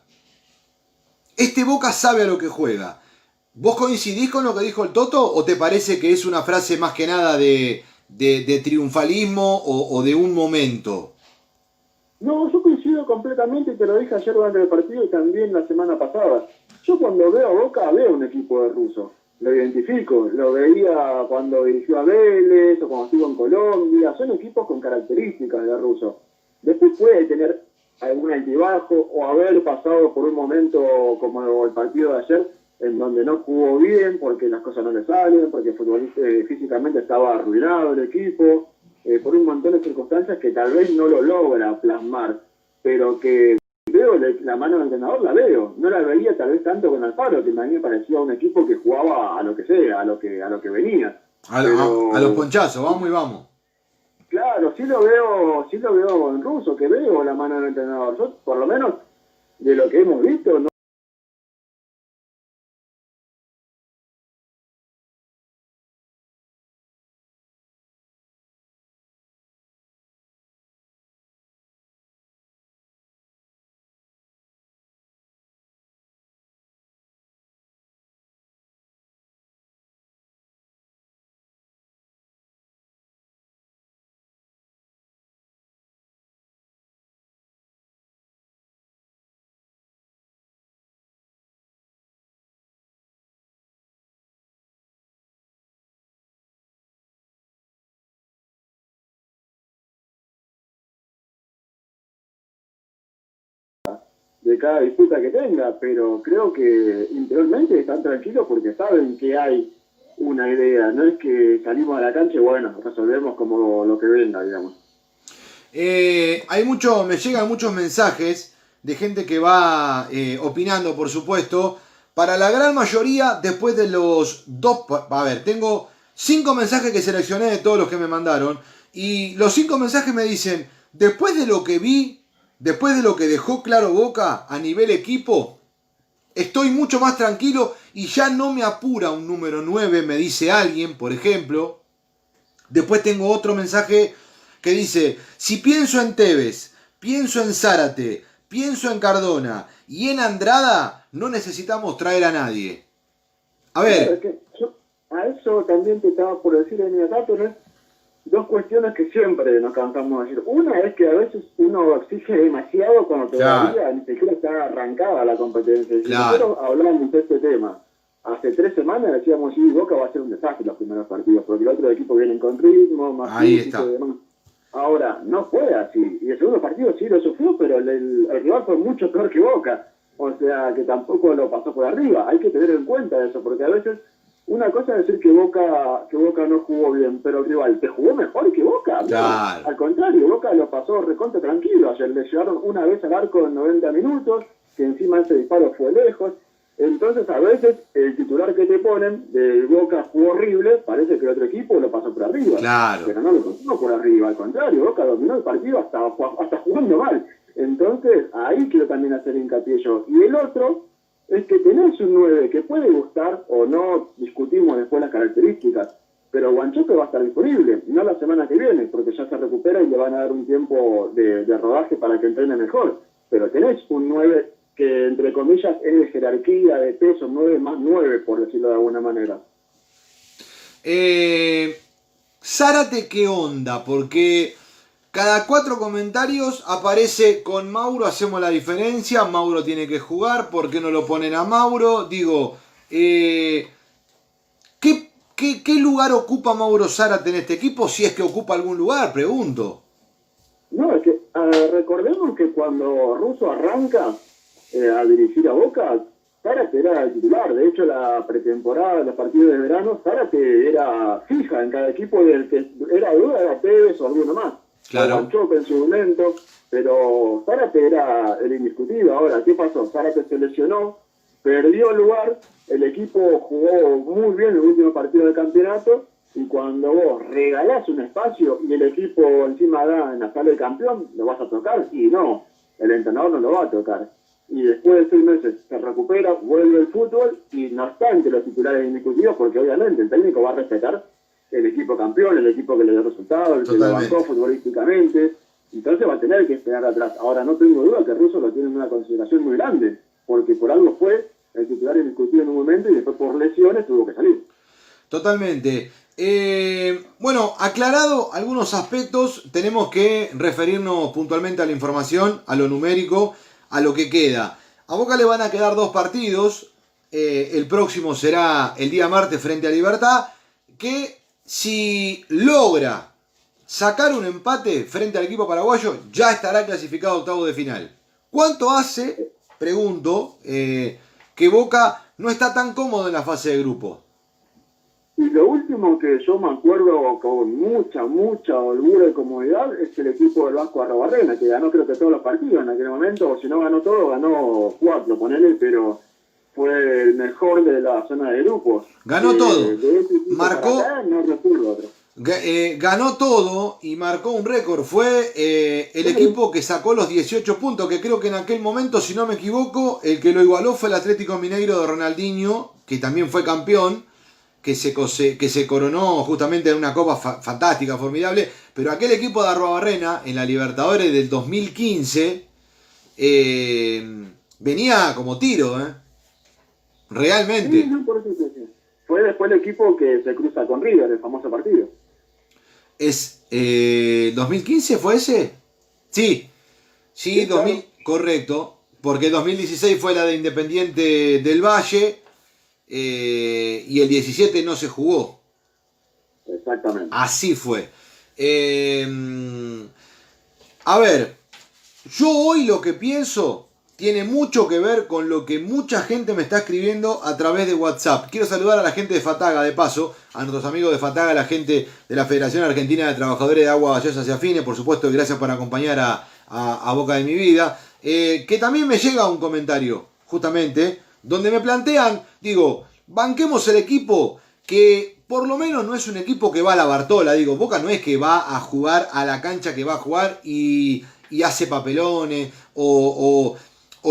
Este Boca sabe a lo que juega. ¿Vos coincidís con lo que dijo el Toto o te parece que es una frase más que nada de, triunfalismo o, de un momento? No, yo coincido completamente te lo dije ayer durante el partido y también la semana pasada. Yo cuando veo a Boca veo un equipo de ruso. Lo identifico, lo veía cuando dirigió a Vélez o cuando estuvo en Colombia. Son equipos con características de ruso. Después puede tener algún altibajo o haber pasado por un momento como el partido de ayer en donde no jugó bien porque las cosas no le salen, porque eh, físicamente estaba arruinado el equipo, eh, por un montón de circunstancias que tal vez no lo logra plasmar, pero que veo la mano del entrenador, la veo. No la veía tal vez tanto con Alfaro, que a mí me parecía un equipo que jugaba a lo que sea, a lo que, a lo que venía. A, a los ponchazos, vamos y vamos. Claro, sí lo veo, sí lo veo en ruso, que veo la mano del entrenador. Yo, por lo menos, de lo que hemos visto, no de cada disputa que tenga, pero creo que interiormente están tranquilos porque saben que hay una idea, no es que salimos a la cancha y bueno, resolvemos como lo que venga, digamos. Eh, hay mucho, me llegan muchos mensajes de gente que va eh, opinando, por supuesto. Para la gran mayoría, después de los dos, a ver, tengo cinco mensajes que seleccioné de todos los que me mandaron. Y los cinco mensajes me dicen, después de lo que vi, después de lo que dejó claro Boca a nivel equipo, estoy mucho más tranquilo y ya no me apura un número 9, me dice alguien, por ejemplo. Después tengo otro mensaje que dice, si pienso en Tevez, pienso en Zárate, pienso en Cardona y en Andrada, no necesitamos traer a nadie. A ver. a eso también te estaba por decir en el dato, ¿no? Dos cuestiones que siempre nos cansamos de decir. Una es que a veces uno exige demasiado cuando todavía ni siquiera está arrancada la competencia. Si nosotros hablamos de este tema hace tres semanas decíamos, sí, Boca va a ser un desastre los primeros partidos, porque el otro equipo viene con ritmo, más Ahí está. y demás. Ahora, no fue así. Y el segundo partido sí lo sufrió, pero el, el rival fue mucho peor que Boca. O sea, que tampoco lo pasó por arriba. Hay que tener en cuenta eso, porque a veces una cosa es decir que Boca, que Boca no jugó bien, pero el rival te jugó mejor que Boca. Al contrario, Boca lo pasó recontra tranquilo. Ayer le llevaron una vez al arco en 90 minutos, que encima ese disparo fue lejos. Entonces, a veces el titular que te ponen de Boca jugó horrible, parece que el otro equipo lo pasó por arriba. Claro. Pero no lo pasó por arriba, al contrario, Boca dominó el partido hasta, hasta jugando mal. Entonces, ahí quiero también hacer hincapié yo. Y el otro es que tenés un 9 que puede gustar o no, discutimos después las características, pero Guanchope va a estar disponible, no la semana que viene, porque ya se recupera y le van a dar un tiempo de, rodaje para que entrene mejor. Pero tenés un 9 que, entre comillas, es de jerarquía, de peso, 9 más 9, por decirlo de alguna manera. Eh, Zárate, ¿qué onda? Porque cada cuatro comentarios aparece con Mauro, hacemos la diferencia, Mauro tiene que jugar, ¿por qué no lo ponen a Mauro? Digo, eh, ¿qué, qué, lugar ocupa Mauro Zárate en este equipo? Si es que ocupa algún lugar, pregunto. No, es que recordemos que cuando Russo arranca eh, a dirigir a Boca, Zárate era el titular. De hecho, la pretemporada, los partidos de verano, Zárate era fija en cada equipo del que era duda, era o alguno más claro. en su momento, pero Zárate era el indiscutido. Ahora, ¿qué pasó? Zárate se lesionó, perdió el lugar, el equipo jugó muy bien el último partido del campeonato Y cuando vos regalás un espacio y el equipo encima da en la sala de campeón, ¿lo vas a tocar? Y no, el entrenador no lo va a tocar. Y después de seis meses se recupera, vuelve el fútbol y no está entre los titulares indiscutidos porque obviamente el técnico va a respetar el equipo campeón, el equipo que le dio resultados, el que lo bancó futbolísticamente. Entonces va a tener que esperar atrás. Ahora no tengo duda que Russo lo tiene en una consideración muy grande, porque por algo fue el titular indiscutido en un momento y después por lesiones tuvo que salir. Totalmente. Eh, bueno, aclarado algunos aspectos, tenemos que referirnos puntualmente a la información, a lo numérico, a lo que queda. A Boca le van a quedar dos partidos. Eh, el próximo será el día martes frente a Libertad, que si logra sacar un empate frente al equipo paraguayo, ya estará clasificado a octavo de final. ¿Cuánto hace, pregunto, eh, que Boca no está tan cómodo en la fase de grupo? Y lo último que yo me acuerdo con mucha, mucha holgura y comodidad es el equipo del Vasco Arrobarrena, que ganó creo que todos los partidos en aquel momento, o si no ganó todo, ganó cuatro, ponele, pero fue el mejor de la zona de grupos. Ganó todo. Marcó. no recuerdo otro. Eh, ganó todo y marcó un récord. Fue eh, el equipo que sacó los 18 puntos, que creo que en aquel momento, si no me equivoco, el que lo igualó fue el Atlético Mineiro de Ronaldinho, que también fue campeón que se, que se coronó justamente en una copa fantástica, formidable, pero aquel equipo de Arrobarrena en la Libertadores del 2015 eh, venía como tiro, ¿eh? Realmente. Fue después el equipo que se cruza con River, el famoso partido. Es, eh, ¿2015 fue ese? Sí, sí, 2000, correcto, porque 2016 fue la de Independiente del Valle eh, y el 17 no se jugó. Exactamente. Así fue. Eh, a ver, yo hoy lo que pienso tiene mucho que ver con lo que mucha gente me está escribiendo a través de WhatsApp. Quiero saludar a la gente de Fataga, de paso, a nuestros amigos de Fataga, la gente de la Federación Argentina de Trabajadores de Agua Gaseosa y Afines, por supuesto, gracias por acompañar a, Boca de mi vida. Eh, que también me llega un comentario, justamente, donde me plantean, digo, banquemos el equipo que por lo menos no es un equipo que va a la Bartola, digo, Boca no es que va a jugar a la cancha que va a jugar y, hace papelones o,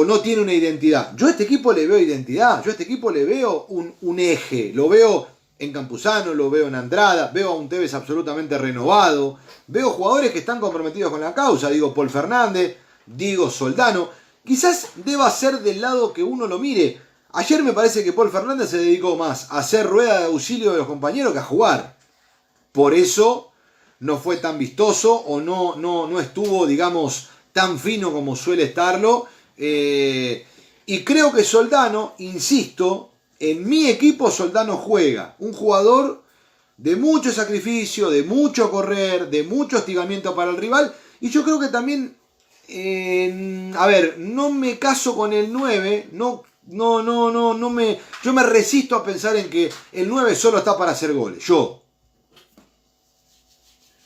no tiene una identidad. Yo a este equipo le veo identidad, yo a este equipo le veo un, un eje, lo veo en Campuzano, lo veo en Andrada, veo a un Tevez absolutamente renovado, veo jugadores que están comprometidos con la causa, digo Paul Fernández, digo Soldano, quizás deba ser del lado que uno lo mire, Ayer me parece que Paul Fernández se dedicó más a hacer rueda de auxilio de los compañeros que a jugar. Por eso no fue tan vistoso o no, no, no estuvo, digamos, tan fino como suele estarlo. Eh, y creo que Soldano, insisto, en mi equipo Soldano juega. Un jugador de mucho sacrificio, de mucho correr, de mucho hostigamiento para el rival. Y yo creo que también, a ver, no me caso con el 9, no no, no, no, no me. Yo me resisto a pensar en que el 9 solo está para hacer goles. Yo.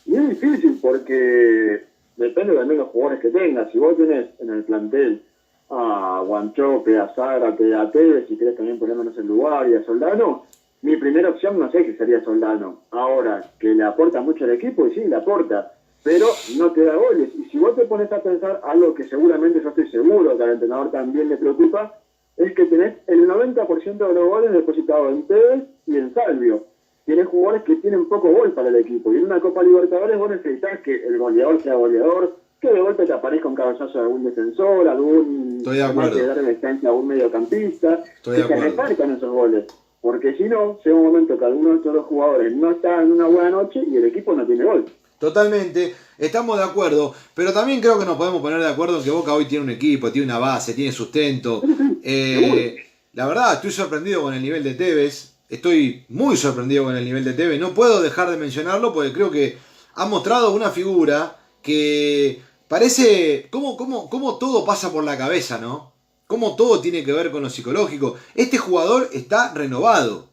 Y es difícil porque depende también de los jugadores que tengas. Si vos tenés en el plantel a Guanchope, a Zárate, a Tevez, si querés también ponernos en lugar y a Soldano, mi primera opción no sé si sería Soldano. Ahora, que le aporta mucho al equipo, y sí, le aporta, pero no te da goles. Y si vos te pones a pensar algo que seguramente yo estoy seguro que al entrenador también le preocupa, es que tenés el 90% de los goles depositados en Tevez y en Salvio. Tienes jugadores que tienen poco gol para el equipo. Y en una Copa Libertadores vos necesitas que el goleador sea goleador, que de golpe te aparezca un cabezazo de algún defensor, algún Estoy de acuerdo. que darle distancia a un mediocampista, que se repartan esos goles. Porque si no, llega un momento que alguno de estos dos jugadores no está en una buena noche y el equipo no tiene gol. Totalmente, estamos de acuerdo, pero también creo que nos podemos poner de acuerdo en que Boca hoy tiene un equipo, tiene una base, tiene sustento. Eh, la verdad, estoy sorprendido con el nivel de Tevez, estoy muy sorprendido con el nivel de Tevez, no puedo dejar de mencionarlo porque creo que ha mostrado una figura que parece, cómo, cómo, cómo todo pasa por la cabeza, ¿no? Cómo todo tiene que ver con lo psicológico. Este jugador está renovado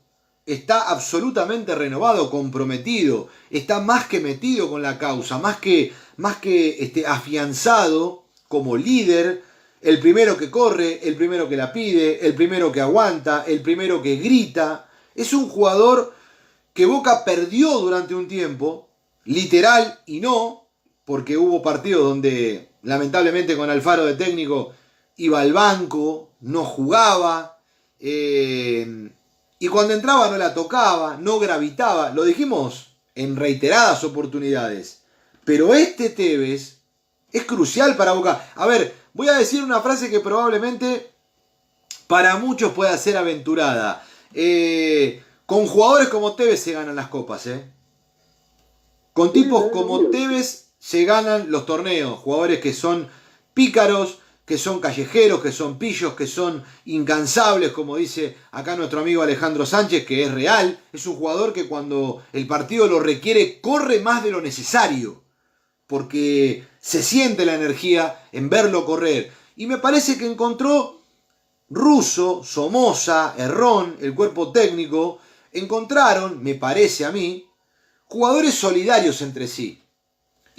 está absolutamente renovado, comprometido, está más que metido con la causa, más que, más que este, afianzado como líder, el primero que corre, el primero que la pide, el primero que aguanta, el primero que grita. Es un jugador que Boca perdió durante un tiempo, literal y no, porque hubo partidos donde lamentablemente con Alfaro de técnico iba al banco, no jugaba, eh, y cuando entraba no la tocaba, no gravitaba, lo dijimos en reiteradas oportunidades, pero este Tevez es crucial para Boca. A ver, voy a decir una frase que probablemente para muchos pueda ser aventurada. Eh, con jugadores como Tevez se ganan las copas, ¿eh? Con tipos como Tevez se ganan los torneos. Jugadores que son pícaros, que son callejeros, que son pillos, que son incansables, como dice acá nuestro amigo Alejandro Sánchez, que es real. Es un jugador que cuando el partido lo requiere corre más de lo necesario, porque se siente la energía en verlo correr. Y me parece que encontró Russo, Somoza, Errón, el cuerpo técnico, encontraron, me parece a mí, jugadores solidarios entre sí.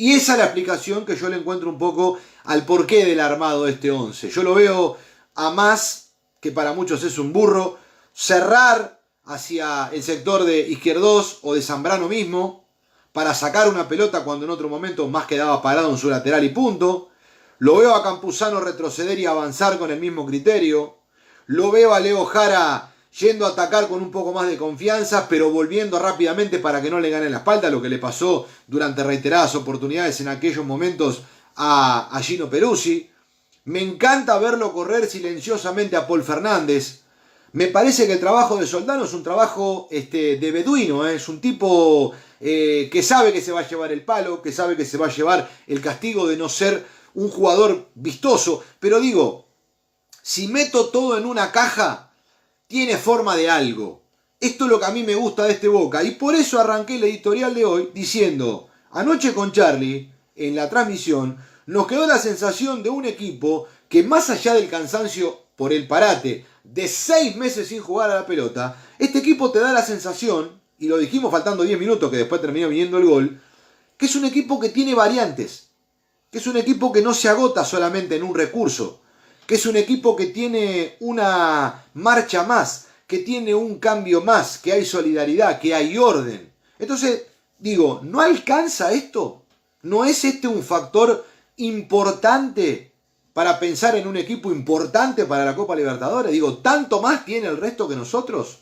Y esa es la explicación que yo le encuentro un poco al porqué del armado de este 11. Yo lo veo a más, que para muchos es un burro, cerrar hacia el sector de Izquierdos o de Zambrano mismo, para sacar una pelota cuando en otro momento más quedaba parado en su lateral y punto. Lo veo a Campuzano retroceder y avanzar con el mismo criterio. Lo veo a Leo Jara yendo a atacar con un poco más de confianza, pero volviendo rápidamente para que no le gane la espalda, lo que le pasó durante reiteradas oportunidades en aquellos momentos a, Gino Peruzzi. Me encanta verlo correr silenciosamente a Paul Fernández. Me parece que el trabajo de Soldano es un trabajo este, de beduino, ¿eh? es un tipo eh, que sabe que se va a llevar el palo, que sabe que se va a llevar el castigo de no ser un jugador vistoso. Pero digo, si meto todo en una caja, tiene forma de algo. Esto es lo que a mí me gusta de este Boca. Y por eso arranqué el editorial de hoy diciendo, anoche con Charlie, en la transmisión, nos quedó la sensación de un equipo que más allá del cansancio por el parate de seis meses sin jugar a la pelota, este equipo te da la sensación, y lo dijimos faltando 10 minutos que después terminó viniendo el gol, que es un equipo que tiene variantes, que es un equipo que no se agota solamente en un recurso, que es un equipo que tiene una marcha más, que tiene un cambio más, que hay solidaridad, que hay orden. Entonces, digo, ¿no alcanza esto? ¿No es este un factor importante para pensar en un equipo importante para la Copa Libertadores? Digo, ¿tanto más tiene el resto que nosotros?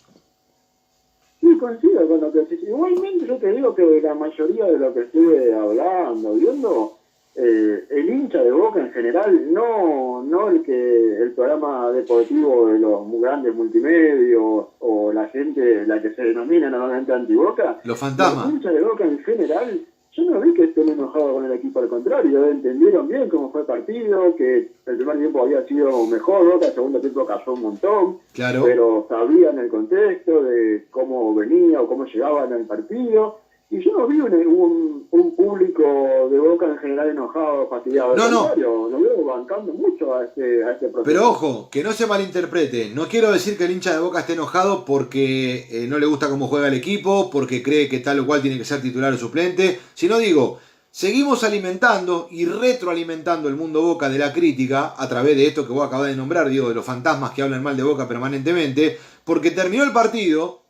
Sí, coincido con lo que. Igualmente yo te digo que la mayoría de lo que estuve hablando, viendo, eh, el hincha de Boca en general, no, no el que el programa deportivo de los grandes multimedios o la gente, la que se denomina normalmente anti-Boca, los fantasmas. El hincha de Boca en general, yo no vi que estén enojados con el equipo, al contrario, entendieron bien cómo fue el partido, que el primer tiempo había sido mejor, Boca el segundo tiempo cayó un montón, claro. pero sabían el contexto de cómo venía o cómo llegaban al partido y yo no vi un, un, público de Boca en general enojado, fastidiado. No, no. Lo veo bancando mucho a este, a este proceso. Pero ojo, que no se malinterprete. No quiero decir que el hincha de Boca esté enojado porque eh, no le gusta cómo juega el equipo, porque cree que tal o cual tiene que ser titular o suplente. Sino digo, seguimos alimentando y retroalimentando el mundo Boca de la crítica a través de esto que vos acabas de nombrar, digo, de los fantasmas que hablan mal de Boca permanentemente, porque terminó el partido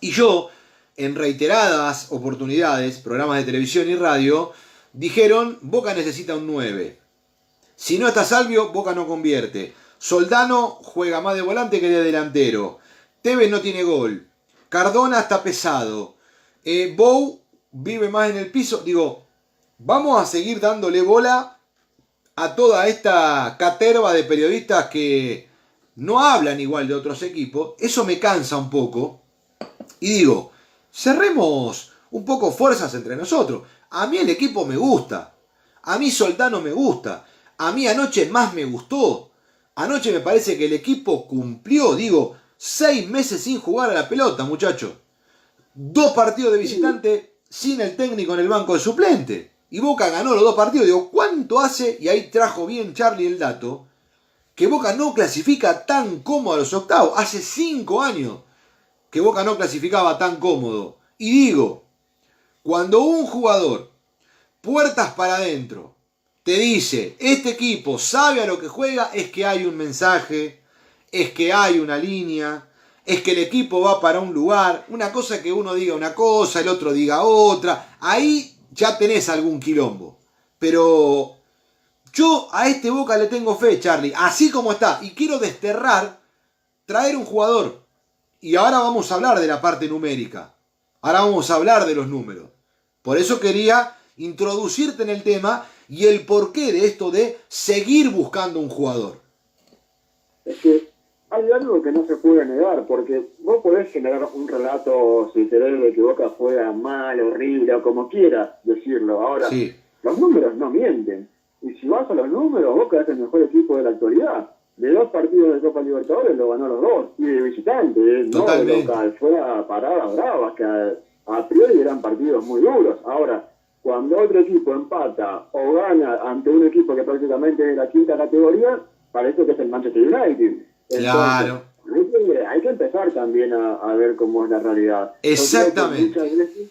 y yo en reiteradas oportunidades, programas de televisión y radio, dijeron, Boca necesita un 9. Si no está Salvio, Boca no convierte. Soldano juega más de volante que de delantero. Tevez no tiene gol. Cardona está pesado. Eh, vive más en el piso. Digo, vamos a seguir dándole bola a toda esta caterva de periodistas que no hablan igual de otros equipos. Eso me cansa un poco. Y digo, cerremos un poco fuerzas entre nosotros. A mí el equipo me gusta. A mí Soldano me gusta. A mí anoche más me gustó. Anoche me parece que el equipo cumplió, digo, seis meses sin jugar a la pelota, muchachos. Dos partidos de visitante sin el técnico en el banco de suplente. Y Boca ganó los dos partidos. Digo, ¿cuánto hace? Y ahí trajo bien Charlie el dato. Que Boca no clasifica tan cómodo a los octavos. Hace cinco años que Boca no clasificaba tan cómodo. Y digo, cuando un jugador, puertas para adentro, te dice, este equipo sabe a lo que juega, es que hay un mensaje, es que hay una línea, es que el equipo va para un lugar, una cosa que uno diga una cosa, el otro diga otra, ahí ya tenés algún quilombo. Pero yo a este Boca le tengo fe, Charlie, así como está, y quiero desterrar, traer un jugador. Y ahora vamos a hablar de la parte numérica. Ahora vamos a hablar de los números. Por eso quería introducirte en el tema y el porqué de esto de seguir buscando un jugador. Es que hay algo que no se puede negar, porque vos podés generar un relato, si querés, de que Boca juega mal, horrible, o como quieras decirlo. Ahora, los números no mienten. Y si vas a los números, Boca es el mejor equipo de la actualidad. De dos partidos de Copa Libertadores lo ganó los dos. Y de visitante, no de local. Fuera paradas bravas, que a priori eran partidos muy duros. Ahora, cuando otro equipo empata o gana ante un equipo que prácticamente es de la quinta categoría, parece que es el Manchester United. claro. Hay que, empezar también a, ver cómo es la realidad. Exactamente. Muchas veces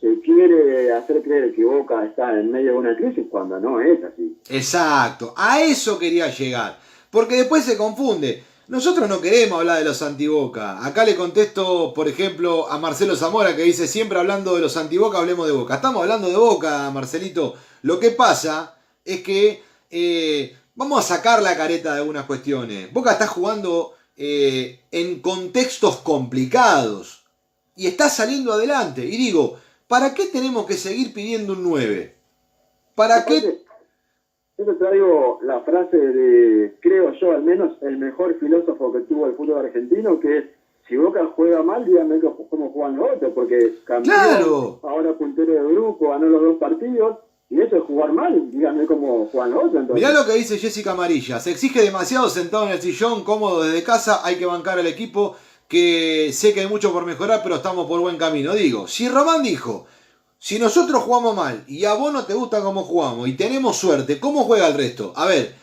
se quiere hacer creer que Boca está en medio de una crisis cuando no es así. Exacto. A eso quería llegar. Porque después se confunde. Nosotros no queremos hablar de los antiboca. Acá le contesto, por ejemplo, a Marcelo Zamora que dice siempre hablando de los antiboca, hablemos de boca. Estamos hablando de boca, Marcelito. Lo que pasa es que eh, vamos a sacar la careta de algunas cuestiones. Boca está jugando eh, en contextos complicados y está saliendo adelante. Y digo, ¿para qué tenemos que seguir pidiendo un 9? ¿Para qué? Yo te traigo la frase de, creo yo al menos, el mejor filósofo que tuvo el fútbol argentino, que es, si Boca juega mal, díganme cómo juegan los otros, porque campeón, ahora puntero de grupo, ganó los dos partidos, y eso es jugar mal, díganme cómo juegan los otros. Mirá lo que dice Jessica Amarilla, se exige demasiado sentado en el sillón, cómodo desde casa, hay que bancar al equipo, que sé que hay mucho por mejorar, pero estamos por buen camino. Digo, si Román dijo, si nosotros jugamos mal y a vos no te gusta cómo jugamos y tenemos suerte, ¿cómo juega el resto? A ver,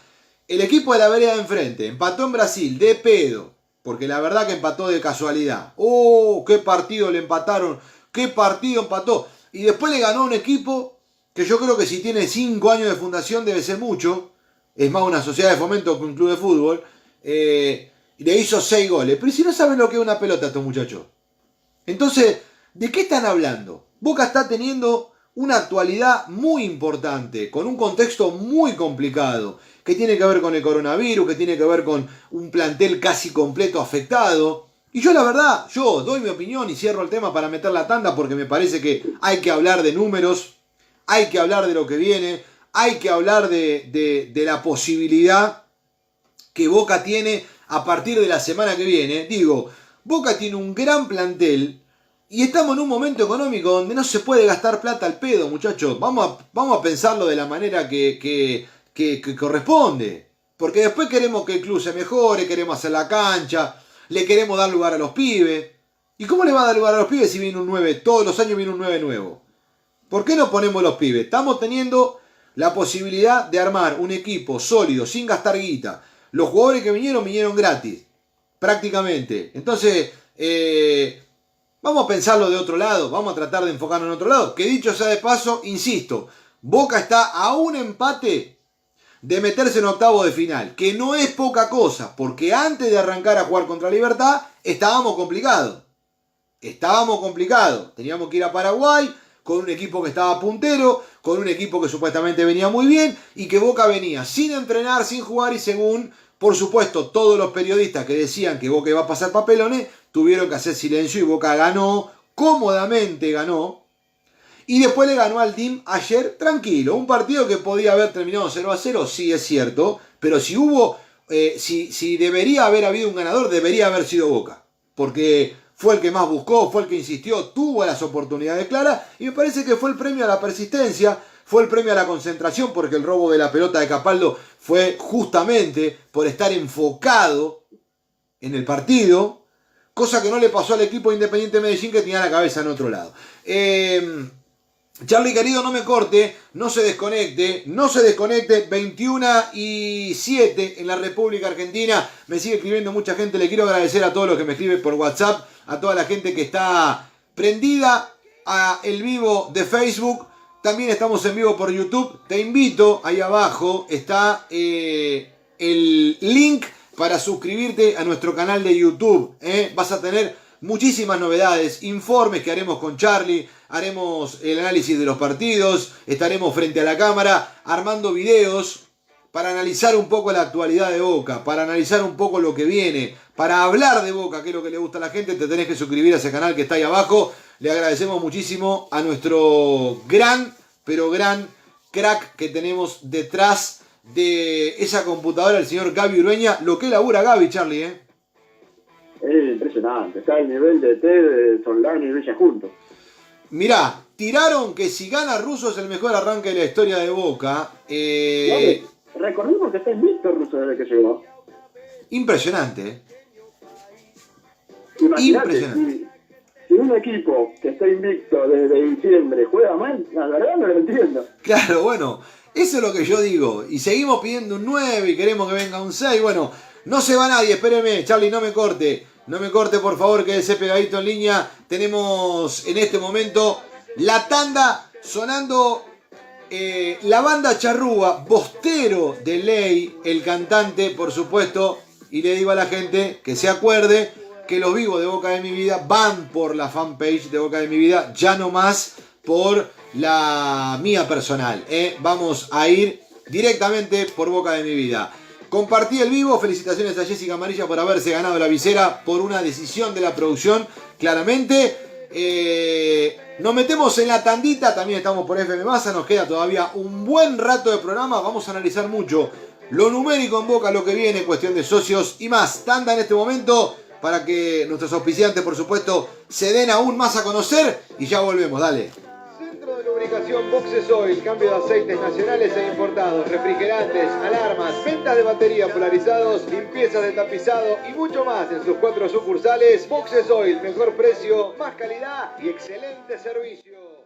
el equipo de la vereda de enfrente empató en Brasil de pedo, porque la verdad que empató de casualidad. ¡Oh! ¡Qué partido le empataron! ¡Qué partido empató! Y después le ganó un equipo que yo creo que si tiene 5 años de fundación debe ser mucho. Es más una sociedad de fomento que un club de fútbol. Eh, le hizo 6 goles. Pero si no saben lo que es una pelota estos muchachos. Entonces, ¿de qué están hablando? Boca está teniendo una actualidad muy importante, con un contexto muy complicado, que tiene que ver con el coronavirus, que tiene que ver con un plantel casi completo afectado. Y yo la verdad, yo doy mi opinión y cierro el tema para meter la tanda porque me parece que hay que hablar de números, hay que hablar de lo que viene, hay que hablar de, de la posibilidad que Boca tiene a partir de la semana que viene. Digo, Boca tiene un gran plantel y estamos en un momento económico donde no se puede gastar plata al pedo, muchachos. Vamos a, vamos a pensarlo de la manera que, que, corresponde. Porque después queremos que el club se mejore, queremos hacer la cancha, le queremos dar lugar a los pibes. ¿Y cómo le va a dar lugar a los pibes si viene un 9? Todos los años viene un 9 nuevo. ¿Por qué no ponemos los pibes? Estamos teniendo la posibilidad de armar un equipo sólido, sin gastar guita. Los jugadores que vinieron, vinieron gratis. Prácticamente. Entonces, eh, Vamos a pensarlo de otro lado, vamos a tratar de enfocarnos en otro lado. Que dicho sea de paso, insisto, Boca está a un empate de meterse en octavo de final, que no es poca cosa, porque antes de arrancar a jugar contra Libertad estábamos complicados. Estábamos complicados. Teníamos que ir a Paraguay con un equipo que estaba puntero, con un equipo que supuestamente venía muy bien y que Boca venía sin entrenar, sin jugar y según, por supuesto, todos los periodistas que decían que Boca iba a pasar papelones, tuvieron que hacer silencio y Boca ganó, cómodamente ganó. Y después le ganó al Team ayer tranquilo. Un partido que podía haber terminado 0 a 0, sí es cierto. Pero si hubo, eh, si, si debería haber habido un ganador, debería haber sido Boca. Porque fue el que más buscó, fue el que insistió, tuvo las oportunidades claras. Y me parece que fue el premio a la persistencia, fue el premio a la concentración, porque el robo de la pelota de Capaldo fue justamente por estar enfocado en el partido cosa que no le pasó al equipo Independiente de Medellín que tenía la cabeza en otro lado. Eh, Charlie querido, no me corte, no se desconecte, no se desconecte, 21 y 7 en la República Argentina, me sigue escribiendo mucha gente, le quiero agradecer a todos los que me escriben por WhatsApp, a toda la gente que está prendida a el vivo de Facebook, también estamos en vivo por YouTube, te invito, ahí abajo está eh, el link para suscribirte a nuestro canal de YouTube. ¿eh? Vas a tener muchísimas novedades, informes que haremos con Charlie, haremos el análisis de los partidos, estaremos frente a la cámara armando videos para analizar un poco la actualidad de Boca, para analizar un poco lo que viene, para hablar de Boca, que es lo que le gusta a la gente, te tenés que suscribir a ese canal que está ahí abajo. Le agradecemos muchísimo a nuestro gran, pero gran crack que tenemos detrás de esa computadora, el señor Gaby Urueña. Lo que labura Gaby, Charlie, ¿eh? Es impresionante, está al nivel de T de Soldán y Bella juntos. Mirá, tiraron que si gana Russo es el mejor arranque de la historia de Boca. Eh, Recordemos que está invicto Russo desde que llegó. Impresionante. ¿eh? Impresionante. Si, un equipo que está invicto desde diciembre juega mal, la verdad no lo entiendo. Claro, bueno, eso es lo que yo digo. Y seguimos pidiendo un 9 y queremos que venga un 6. Bueno, no se va nadie, espéreme, Charlie, no me corte. No me corte, por favor, que ese pegadito en línea. Tenemos en este momento la tanda sonando eh, la banda charrúa, Bostero de Ley, el cantante, por supuesto, y le digo a la gente que se acuerde que los vivos de Boca de mi vida van por la fanpage de Boca de mi vida, ya no más por la mía personal. ¿eh? Vamos a ir directamente por Boca de mi vida. Compartí el vivo, felicitaciones a Jessica Amarilla por haberse ganado la visera por una decisión de la producción, claramente. Eh, nos metemos en la tandita, también estamos por FM Massa, nos queda todavía un buen rato de programa, vamos a analizar mucho lo numérico en boca, lo que viene, cuestión de socios y más. Tanda en este momento para que nuestros auspiciantes, por supuesto, se den aún más a conocer y ya volvemos, dale. Lubricación Boxes Oil, cambio de aceites nacionales e importados, refrigerantes, alarmas, ventas de batería polarizados, limpieza de tapizado y mucho más en sus cuatro sucursales. Boxes Oil, mejor precio, más calidad y excelente servicio.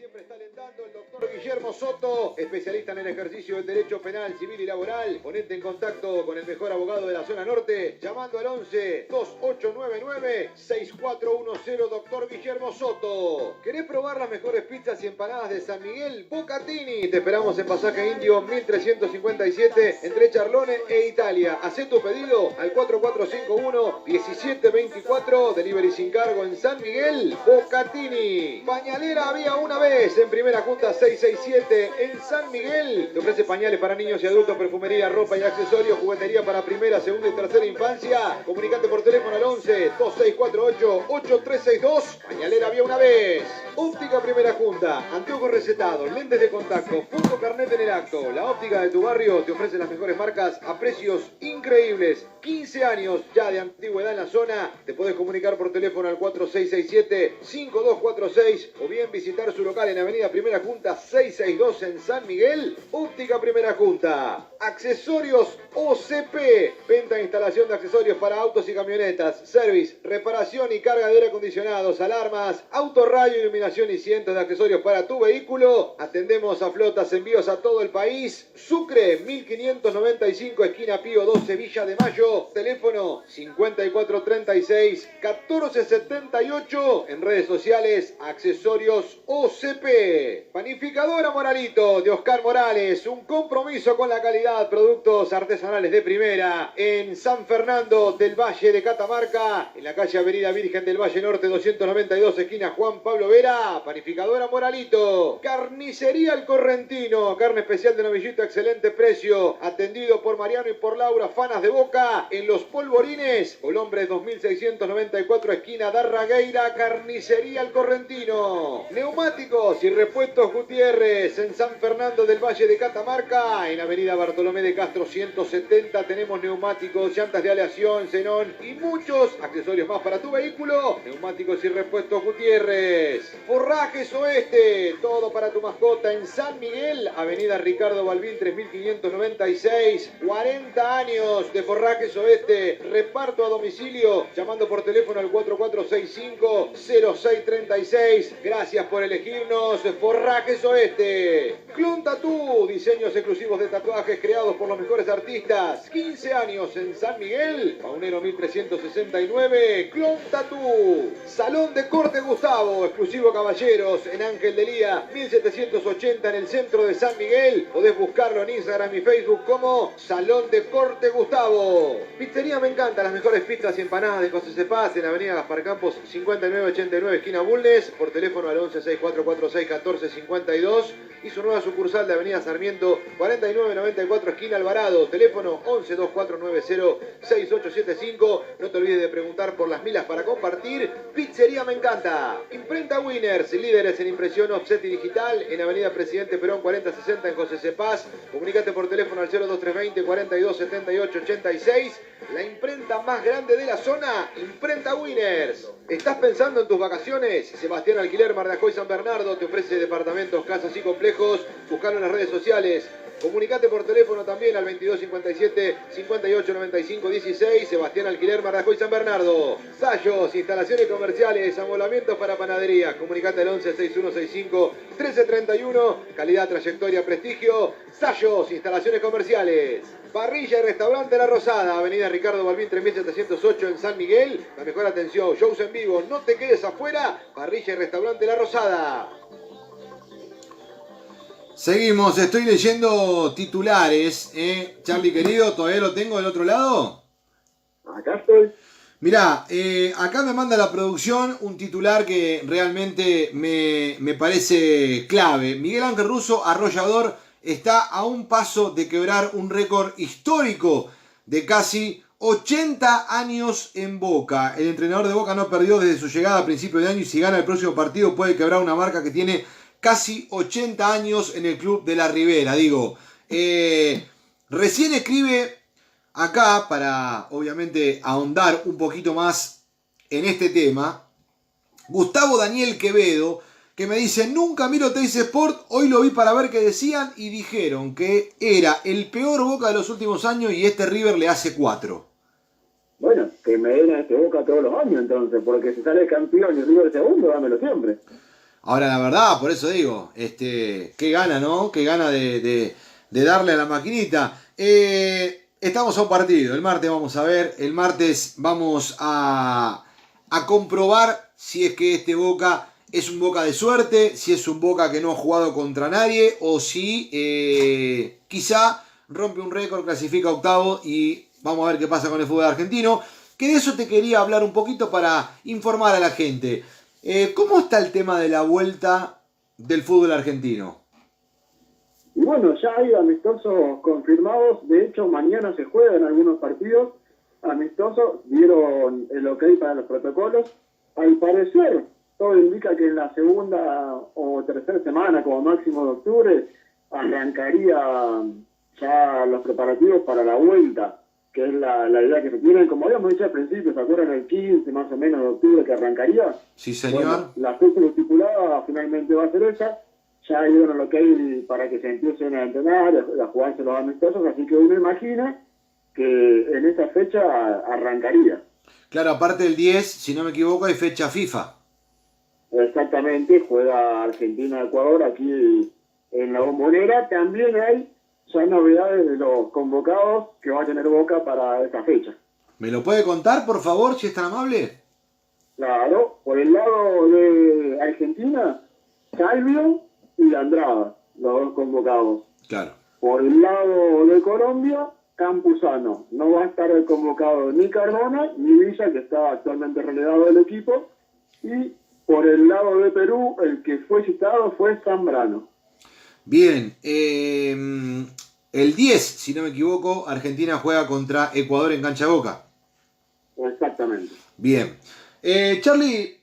Siempre está alentando, el doctor Guillermo Soto, especialista en el ejercicio del derecho penal, civil y laboral. Ponete en contacto con el mejor abogado de la zona norte, llamando al 11 2899 6410, doctor Guillermo Soto. ¿Querés probar las mejores pizzas y empanadas de San Miguel? Bucatini. Te esperamos en Pasaje Indio 1357 entre Charlone e Italia. Hacé tu pedido al 4451 1724, delivery sin cargo en San Miguel, Bucatini. Pañalera había una vez en primera junta 667 en San Miguel. Te ofrece pañales para niños y adultos, perfumería, ropa y accesorios, juguetería para primera, segunda y tercera infancia. Comunicate por teléfono al 11 2648 8362. Pañalera había una vez. Óptica Primera Junta, anteojos recetados, lentes de contacto, punto carnet en el acto. La óptica de tu barrio te ofrece las mejores marcas a precios increíbles. 15 años ya de antigüedad en la zona. Te podés comunicar por teléfono al 4667-5246 o bien visitar su local en Avenida Primera Junta 662 en San Miguel. Óptica Primera Junta. Accesorios OCP. Venta e instalación de accesorios para autos y camionetas. Service, reparación y carga de aire acondicionados, alarmas, autorrayo, iluminación y cientos de accesorios para tu vehículo. Atendemos a flotas, envíos a todo el país. Sucre 1595, esquina Pío 12, Villa de Mayo. Teléfono 5436 1478. En redes sociales, accesorios OCP. Panificadora Moralito de Oscar Morales. Un compromiso con la calidad. Productos artesanales de primera. En San Fernando del Valle de Catamarca. En la calle Avenida Virgen del Valle Norte 292, esquina Juan Pablo Vera. Panificadora Moralito. Carnicería El Correntino. Carne especial de novillito, excelente precio. Atendido por Mariano y por Laura, fanas de boca. En Los Polvorines. Colombre 2694, esquina Darragueira. Carnicería El Correntino. Neumáticos y repuestos Gutiérrez. En San Fernando del Valle de Catamarca. En Avenida Bartolomé de Castro 170 tenemos neumáticos, llantas de aleación, xenón y muchos accesorios más para tu vehículo. Neumáticos y repuestos Gutiérrez. Forrajes Oeste, todo para tu mascota en San Miguel, Avenida Ricardo Balbín 3596. 40 años de Forrajes Oeste. Reparto a domicilio, llamando por teléfono al 4465-0636. Gracias por elegirnos. Forrajes Oeste. Clon Tattoo, diseños exclusivos de tatuajes creados por los mejores artistas. 15 años en San Miguel, Paunero 1369. Clon Tattoo. Salón de Corte Gustavo, exclusivo Caballeros en Ángel de Lía, 1780 en el centro de San Miguel. Podés buscarlo en Instagram y Facebook como Salón de Corte Gustavo. Pizzería Me Encanta, las mejores pizzas y empanadas de José Cepaz en Avenida Gaspar Campos 5989 esquina Bulnes, por teléfono al 11 6446 1452 y su nueva sucursal de Avenida Sarmiento 4994 esquina Alvarado, teléfono 11 2490 6875. No te olvides de preguntar por las milas para compartir. Pizzería Me Encanta. Imprenta Winners, líderes en impresión offset y digital en Avenida Presidente Perón 4060 en José Cepaz. Comunicate por teléfono al 02320 42 78 86. La imprenta más grande de la zona, Imprenta Winners. ¿Estás pensando en tus vacaciones? Sebastián Alquiler Mardajoy San Bernardo te ofrece departamentos, casas y complejos. Buscalo en las redes sociales. Comunicate por teléfono también al 2257 5895 16. Sebastián Alquiler Mardajoy San Bernardo. Sayos, instalaciones comerciales, amolamientos para panaderías. Comunicate al 11 6165 1331. Calidad, trayectoria, prestigio. Sayos, instalaciones comerciales. Parrilla y restaurante La Rosada, Avenida Ricardo Balbín 3708 en San Miguel. La mejor atención, shows en vivo, no te quedes afuera. Parrilla y restaurante La Rosada. Seguimos, estoy leyendo titulares. ¿eh? Charlie querido, ¿todavía lo tengo del otro lado? Acá estoy. Mirá, eh, acá me manda la producción un titular que realmente me, me parece clave. Miguel Ángel Russo, arrollador, está a un paso de quebrar un récord histórico de casi 80 años en Boca. El entrenador de Boca no perdió desde su llegada a principios de año y si gana el próximo partido puede quebrar una marca que tiene casi 80 años en el club de la Ribera. Digo, eh, recién escribe acá para obviamente ahondar un poquito más en este tema. Gustavo Daniel Quevedo, que me dice, nunca miro Teis Sport, hoy lo vi para ver qué decían y dijeron que era el peor Boca de los últimos años y este River le hace cuatro. Bueno, que me den a este Boca todos los años entonces, porque si sale campeón y River segundo, dámelo siempre. Ahora, la verdad, por eso digo, este, qué gana, ¿no? Qué gana de, darle a la maquinita. Eh, estamos a un partido, el martes vamos a ver, el martes vamos a, a comprobar si es que este Boca es un Boca de suerte, si es un Boca que no ha jugado contra nadie o si eh, quizá rompe un récord, clasifica octavo y vamos a ver qué pasa con el fútbol argentino. Que de eso te quería hablar un poquito para informar a la gente. Eh, ¿Cómo está el tema de la vuelta del fútbol argentino? Y bueno, ya hay amistosos confirmados. De hecho, mañana se juegan algunos partidos amistosos. Dieron el ok para los protocolos. Al parecer, todo indica que en la segunda o tercera semana, como máximo de octubre, arrancaría ya los preparativos para la vuelta que es la, la, idea que se tiene, como habíamos dicho al principio, ¿se acuerdan? El 15 más o menos de octubre que arrancaría. Sí, señor. Bueno, la fecha estipulada finalmente va a ser esa. Ya dieron lo que hay para que se empiecen a entrenar, a jugarse los amistosos, así que uno imagina que en esa fecha arrancaría. Claro, aparte del 10, si no me equivoco, hay fecha FIFA. Exactamente, juega Argentina-Ecuador aquí en la bombonera. También hay ya hay novedades de los convocados que va a tener Boca para esta fecha. ¿Me lo puede contar, por favor, si es tan amable? Claro, por el lado de Argentina, Calvio y Andrada, los dos convocados. Claro. Por el lado de Colombia, Campuzano. No va a estar el convocado ni Cardona ni Villa, que está actualmente relegado del equipo. Y por el lado de Perú, el que fue citado fue Zambrano. Bien, eh, el 10, si no me equivoco, Argentina juega contra Ecuador en cancha de boca. Exactamente. Bien. Eh, Charlie,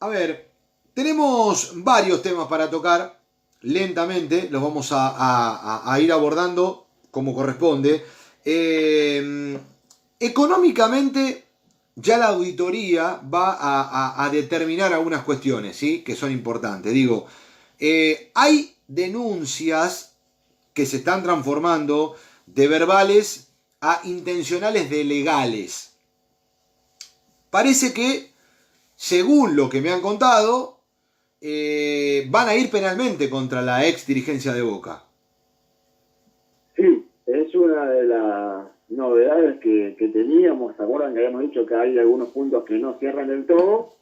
a ver, tenemos varios temas para tocar lentamente, los vamos a, a, a ir abordando como corresponde. Eh, económicamente, ya la auditoría va a, a, determinar algunas cuestiones, ¿sí? Que son importantes. Digo, eh, hay denuncias que se están transformando de verbales a intencionales de legales. Parece que, según lo que me han contado, eh, van a ir penalmente contra la ex dirigencia de Boca. Sí, es una de las novedades que, que teníamos. ¿Se acuerdan que habíamos dicho que hay algunos puntos que no cierran del todo?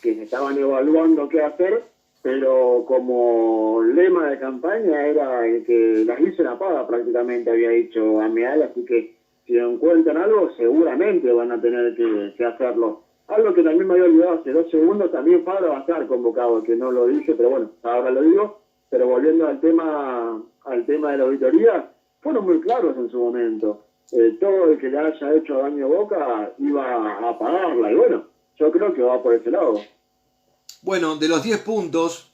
Que se estaban evaluando qué hacer pero como lema de campaña era que las hizo la paga prácticamente, había dicho Ameal, así que si encuentran algo, seguramente van a tener que, hacerlo. Algo que también me había olvidado hace dos segundos, también Pablo va a estar convocado, que no lo dije, pero bueno, ahora lo digo. Pero volviendo al tema, al tema de la auditoría, fueron muy claros en su momento. Eh, todo el que le haya hecho daño a Boca iba a pagarla. Y bueno, yo creo que va por ese lado. Bueno, de los 10 puntos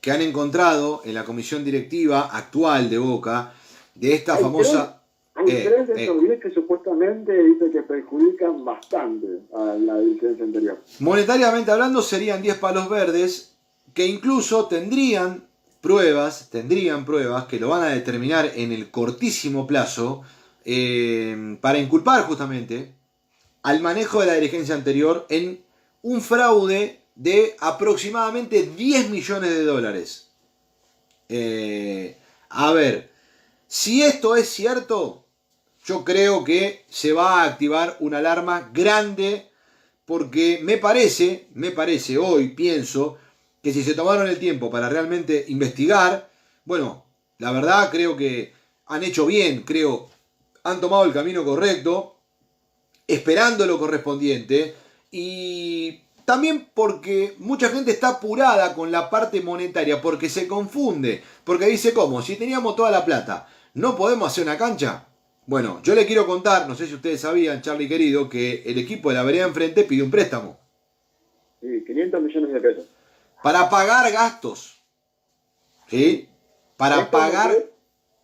que han encontrado en la comisión directiva actual de Boca, de esta famosa... Hay tres de esos 10 que supuestamente dice que perjudican bastante a la dirigencia anterior. Monetariamente hablando serían 10 palos verdes que incluso tendrían pruebas, tendrían pruebas que lo van a determinar en el cortísimo plazo eh, para inculpar justamente al manejo de la dirigencia anterior en un fraude de aproximadamente 10 millones de dólares. Eh, a ver, si esto es cierto, yo creo que se va a activar una alarma grande porque me parece, me parece hoy, pienso, que si se tomaron el tiempo para realmente investigar, bueno, la verdad creo que han hecho bien, creo, han tomado el camino correcto, esperando lo correspondiente y también porque mucha gente está apurada con la parte monetaria, porque se confunde, porque dice, ¿cómo? Si teníamos toda la plata, ¿no podemos hacer una cancha? Bueno, yo le quiero contar, no sé si ustedes sabían, Charlie querido, que el equipo de la vereda enfrente pidió un préstamo. Sí, 500 millones de pesos. Para pagar gastos. ¿Sí? Para pagar...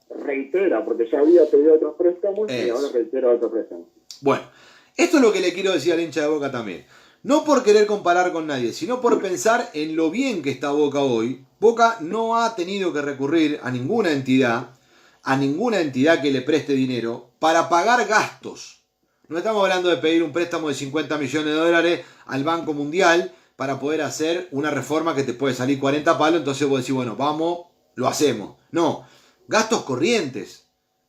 Reitera, porque ya había pedido otros préstamos y ahora reitera otros préstamos. Bueno, esto es lo que le quiero decir al hincha de Boca también. No por querer comparar con nadie, sino por pensar en lo bien que está Boca hoy. Boca no ha tenido que recurrir a ninguna entidad, a ninguna entidad que le preste dinero para pagar gastos. No estamos hablando de pedir un préstamo de 50 millones de dólares al Banco Mundial para poder hacer una reforma que te puede salir 40 palos, entonces vos decís, bueno, vamos, lo hacemos. No, gastos corrientes,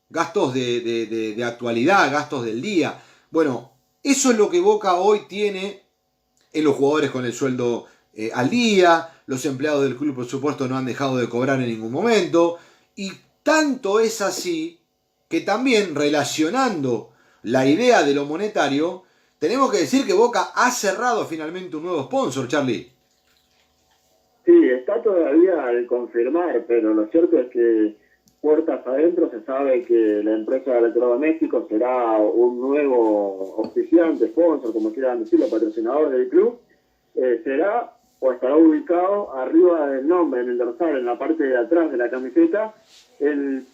gastos de, actualidad, gastos del día. Bueno, eso es lo que Boca hoy tiene los jugadores con el sueldo eh, al día, los empleados del club por supuesto no han dejado de cobrar en ningún momento, y tanto es así que también relacionando la idea de lo monetario, tenemos que decir que Boca ha cerrado finalmente un nuevo sponsor, Charlie. Sí, está todavía al confirmar, pero lo cierto es que puertas adentro se sabe que la empresa de electrodomésticos será un nuevo oficiante, sponsor, como quieran decirlo, patrocinador del club. Eh, será o estará ubicado arriba del nombre, en el dorsal, en la parte de atrás de la camiseta. El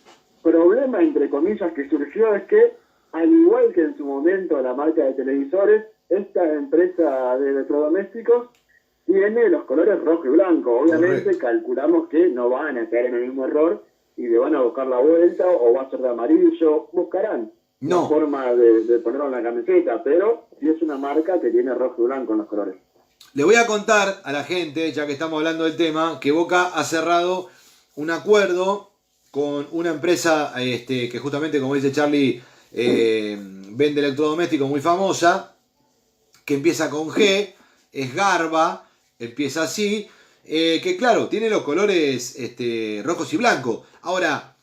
problema, entre comillas, que surgió es que, al igual que en su momento la marca de televisores, esta empresa de electrodomésticos tiene los colores rojo y blanco. Obviamente calculamos que no van a caer en el mismo error y le van a buscar la vuelta o va a ser de amarillo, buscarán no. forma de, ponerlo en la camiseta, pero si es una marca que tiene rojo y blanco en los colores. Le voy a contar a la gente, ya que estamos hablando del tema, que Boca ha cerrado un acuerdo con una empresa este, que justamente, como dice Charlie, eh, vende electrodomésticos muy famosa, que empieza con G, es Garba, empieza así, eh, que claro, tiene los colores este, rojos y blancos. Ahora,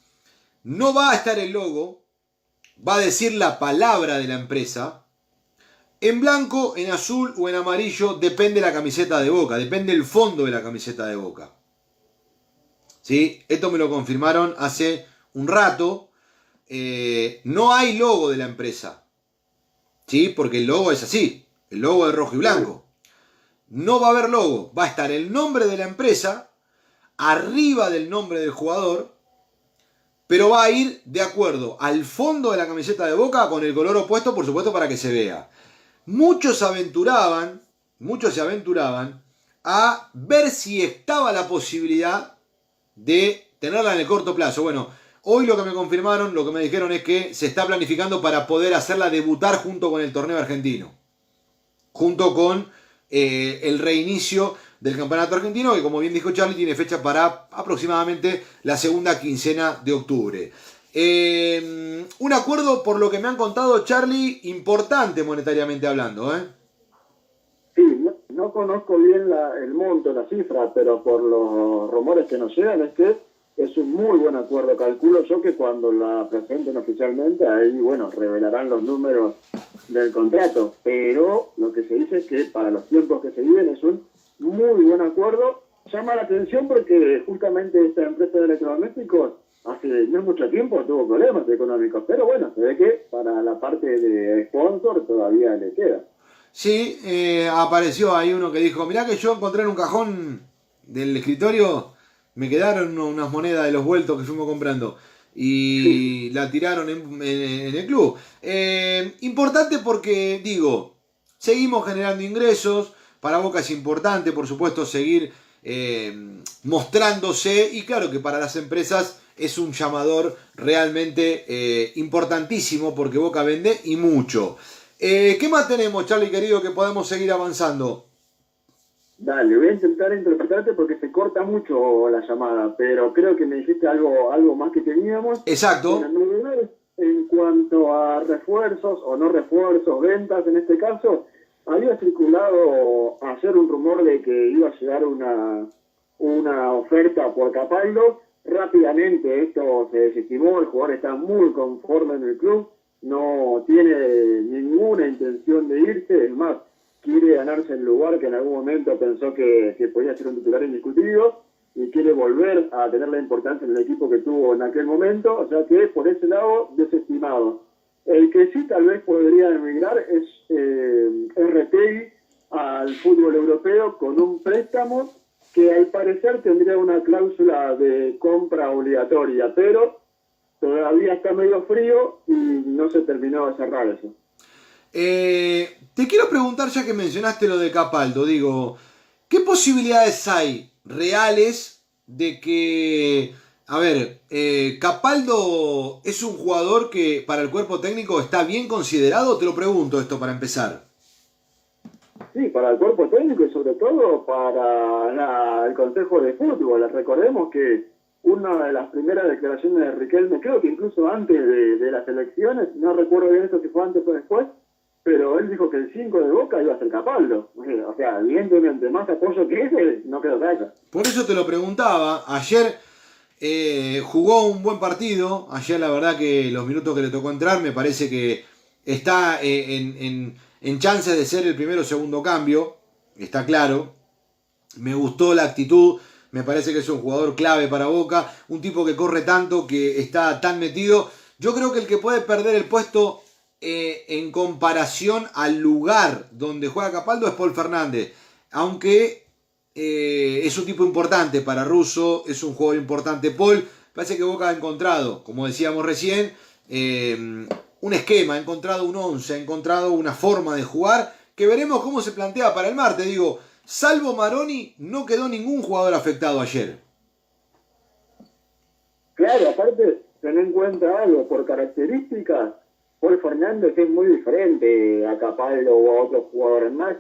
no va a estar el logo, va a decir la palabra de la empresa. En blanco, en azul o en amarillo, depende la camiseta de boca, depende el fondo de la camiseta de boca. ¿Sí? Esto me lo confirmaron hace un rato. Eh, no hay logo de la empresa. ¿Sí? Porque el logo es así. El logo es rojo y blanco. No va a haber logo. Va a estar el nombre de la empresa arriba del nombre del jugador pero va a ir de acuerdo al fondo de la camiseta de Boca con el color opuesto, por supuesto, para que se vea. Muchos aventuraban, muchos se aventuraban a ver si estaba la posibilidad de tenerla en el corto plazo. Bueno, hoy lo que me confirmaron, lo que me dijeron es que se está planificando para poder hacerla debutar junto con el torneo argentino, junto con eh, el reinicio del Campeonato Argentino, que como bien dijo Charlie, tiene fecha para aproximadamente la segunda quincena de octubre. Eh, un acuerdo, por lo que me han contado Charlie, importante monetariamente hablando. ¿eh? Sí, no conozco bien el monto, la cifra, pero por los rumores que nos llegan es que es un muy buen acuerdo. Calculo yo que cuando la presenten oficialmente, ahí, bueno, revelarán los números del contrato. Pero lo que se dice es que para los tiempos que se viven es un muy buen acuerdo. Llama la atención porque justamente esta empresa de electrodomésticos hace no mucho tiempo tuvo problemas económicos, pero bueno, se ve que para la parte de sponsor todavía le queda. Sí, eh, apareció ahí uno que dijo, mirá que yo encontré en un cajón del escritorio, me quedaron unas monedas de los vueltos que fuimos comprando y la tiraron en, el club. Eh, importante porque, digo, seguimos generando ingresos, para Boca es importante, por supuesto, seguir eh, mostrándose y claro que para las empresas es un llamador realmente eh, importantísimo porque Boca vende y mucho. ¿Qué más tenemos, Charlie querido, que podemos seguir avanzando? Dale, voy a intentar interpretarte porque se corta mucho la llamada, pero creo que me dijiste algo, algo más que teníamos. Exacto. En cuanto a refuerzos o no refuerzos, ventas en este caso, había circulado ayer un rumor de que iba a llegar una, una oferta por Capaldo Rápidamente esto se desestimó, el jugador está muy conforme en el club, no tiene ninguna intención de irse, es más, quiere ganarse el lugar que en algún momento pensó que, podía ser un titular indiscutido y quiere volver a tener la importancia en el equipo que tuvo en aquel momento, o sea que por ese lado desestimado. El que sí tal vez podría emigrar es eh, al fútbol europeo con un préstamo que al parecer tendría una cláusula de compra obligatoria, pero todavía está medio frío y no se terminó de cerrar eso. Eh, te quiero preguntar, ya que mencionaste lo de Capaldo, digo, ¿qué posibilidades hay reales de que, a ver, eh, Capaldo es un jugador que para el cuerpo técnico está bien considerado? Te lo pregunto esto para empezar. Sí, para el cuerpo técnico y sobre todo para el Consejo de Fútbol. Recordemos que una de las primeras declaraciones de Riquelme, creo que incluso antes de, las elecciones, no recuerdo bien esto si fue antes o después, pero él dijo que el 5 de Boca iba a ser Capaldo. O sea, evidentemente, más apoyo que ese, no quedó acá. Por eso te lo preguntaba. Ayer eh, jugó un buen partido. Ayer la verdad que los minutos que le tocó entrar me parece que está eh, en en chances de ser el primero o segundo cambio, está claro. Me gustó la actitud, me parece que es un jugador clave para Boca, un tipo que corre tanto, que está tan metido. Yo creo que el que puede perder el puesto eh, en comparación al lugar donde juega Capaldo es Paul Fernández, aunque eh, es un tipo importante para Russo, es un jugador importante Paul. Parece que Boca ha encontrado, como decíamos recién, eh, un esquema, ha encontrado un 11, ha encontrado una forma de jugar que veremos cómo se plantea para el martes. Digo, salvo Maroni, no quedó ningún jugador afectado ayer. Claro, aparte, ten en cuenta algo, por características, Paul Fernández es muy diferente a Capaldo o a otros jugadores más.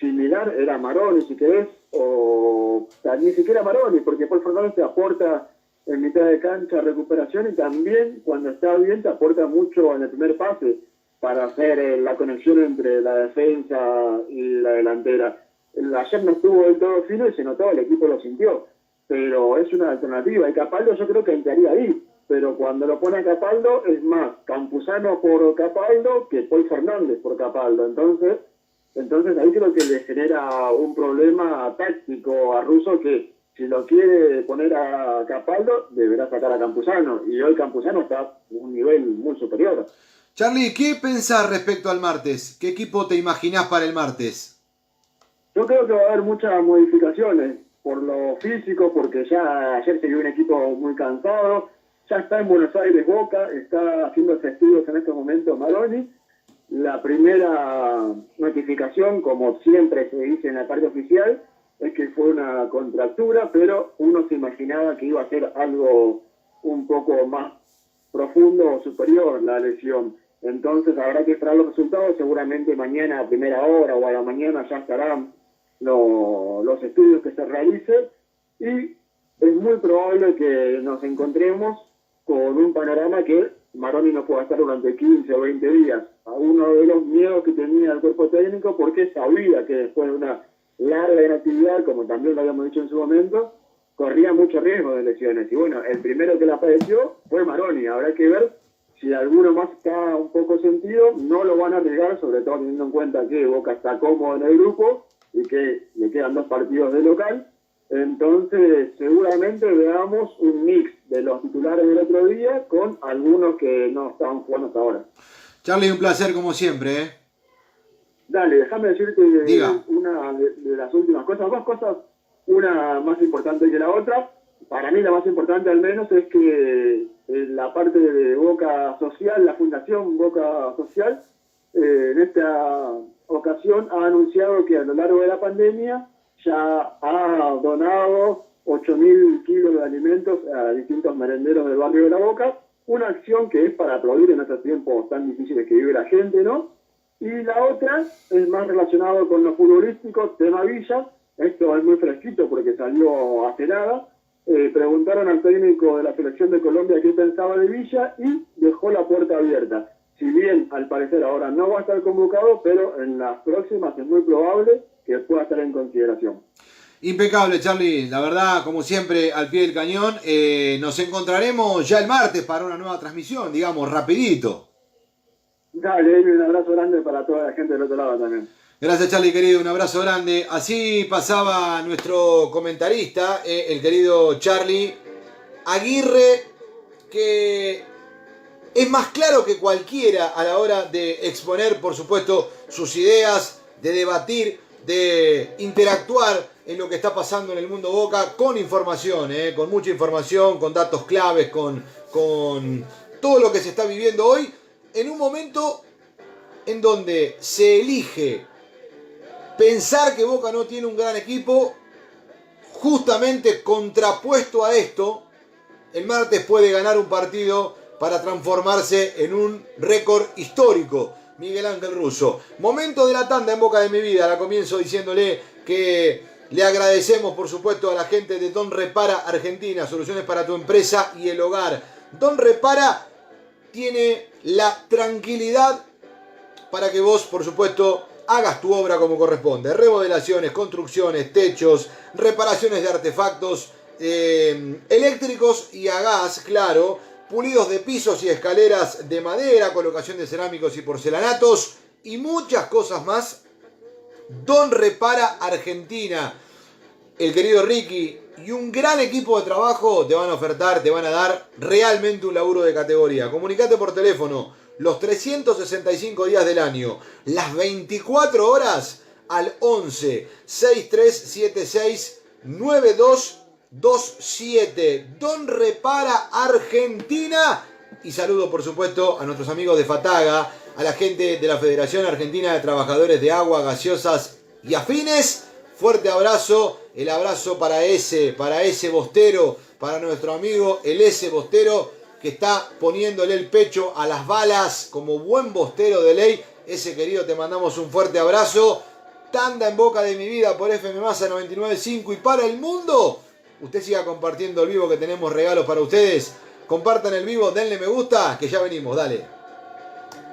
Similar era Maroni, si querés, o ni siquiera Maroni, porque Paul Fernández te aporta en mitad de cancha recuperación y también cuando está bien te aporta mucho en el primer pase para hacer eh, la conexión entre la defensa y la delantera. Ayer no estuvo del todo fino y se notó, el equipo lo sintió, pero es una alternativa. Y Capaldo yo creo que entraría ahí, pero cuando lo pone a Capaldo es más Campuzano por Capaldo que Paul Fernández por Capaldo. Entonces, entonces ahí creo que le genera un problema táctico a Russo que si lo quiere poner a Capaldo, deberá sacar a Campuzano. Y hoy Campuzano está a un nivel muy superior. Charlie, ¿qué pensás respecto al martes? ¿Qué equipo te imaginás para el martes? Yo creo que va a haber muchas modificaciones por lo físico, porque ya ayer se vio un equipo muy cansado. Ya está en Buenos Aires Boca, está haciendo estudios en estos momentos Maroni. La primera notificación, como siempre se dice en la parte oficial, es que fue una contractura, pero uno se imaginaba que iba a ser algo un poco más profundo o superior la lesión. Entonces habrá que esperar los resultados, seguramente mañana a primera hora o a la mañana ya estarán los estudios que se realicen y es muy probable que nos encontremos con un panorama que Maroni no pueda estar durante 15 o 20 días. A uno de los miedos que tenía el cuerpo técnico porque sabía que después de una larga inactividad, como también lo habíamos dicho en su momento, corría mucho riesgo de lesiones. Y bueno, el primero que la padeció fue Maroni. Habrá que ver si alguno más está un poco sentido, no lo van a arriesgar, sobre todo teniendo en cuenta que Boca está cómodo en el grupo y que le quedan dos partidos de local. Entonces, seguramente veamos un mix de los titulares del otro día con algunos que no estaban jugando hasta ahora. Charlie, un placer como siempre. ¿eh? Dale, déjame decirte una de, las últimas cosas, dos cosas, una más importante que la otra. Para mí la más importante al menos es que eh, la parte de Boca Social, la Fundación Boca Social, eh, en esta ocasión ha anunciado que a lo largo de la pandemia ya ha donado 8.000 kilos de alimentos a distintos merenderos del barrio de La Boca, una acción que es para aplaudir en estos tiempos tan difíciles que vive la gente, ¿no? Y la otra es más relacionado con lo futbolístico, tema Villa, esto es muy fresquito porque salió hace nada, eh, preguntaron al técnico de la selección de Colombia qué pensaba de Villa y dejó la puerta abierta. Si bien al parecer ahora no va a estar convocado, pero en las próximas es muy probable que pueda estar en consideración. Impecable, Charlie. La verdad, como siempre, al pie del cañón. Eh, nos encontraremos ya el martes para una nueva transmisión, digamos, rapidito. Dale, un abrazo grande para toda la gente del otro lado también. Gracias Charlie querido, un abrazo grande. Así pasaba nuestro comentarista, eh, el querido Charlie Aguirre, que es más claro que cualquiera a la hora de exponer, por supuesto, sus ideas, de debatir, de interactuar en lo que está pasando en el mundo Boca con información, eh, con mucha información, con datos claves, con, con todo lo que se está viviendo hoy, en un momento en donde se elige pensar que Boca no tiene un gran equipo, justamente contrapuesto a esto, el martes puede ganar un partido para transformarse en un récord histórico. Miguel Ángel Russo. Momento de la tanda en boca de mi vida. La comienzo diciéndole que le agradecemos, por supuesto, a la gente de Don Repara Argentina, soluciones para tu empresa y el hogar. Don Repara tiene la tranquilidad para que vos, por supuesto, hagas tu obra como corresponde. Remodelaciones, construcciones, techos, reparaciones de artefactos eh, eléctricos y a gas, claro. Pulidos de pisos y escaleras de madera, colocación de cerámicos y porcelanatos y muchas cosas más. Don Repara Argentina. El querido Ricky y un gran equipo de trabajo te van a ofertar, te van a dar realmente un laburo de categoría. Comunicate por teléfono los 365 días del año, las 24 horas al 11 6376 9227. Don Repara Argentina. Y saludo por supuesto a nuestros amigos de Fataga, a la gente de la Federación Argentina de Trabajadores de Agua, Gaseosas y Afines. Fuerte abrazo, el abrazo para ese, para ese bostero, para nuestro amigo el ese bostero que está poniéndole el pecho a las balas como buen bostero de ley. Ese querido, te mandamos un fuerte abrazo. Tanda en boca de mi vida por FM Masa 995 y para el mundo. Usted siga compartiendo el vivo que tenemos regalos para ustedes. Compartan el vivo, denle me gusta, que ya venimos, dale.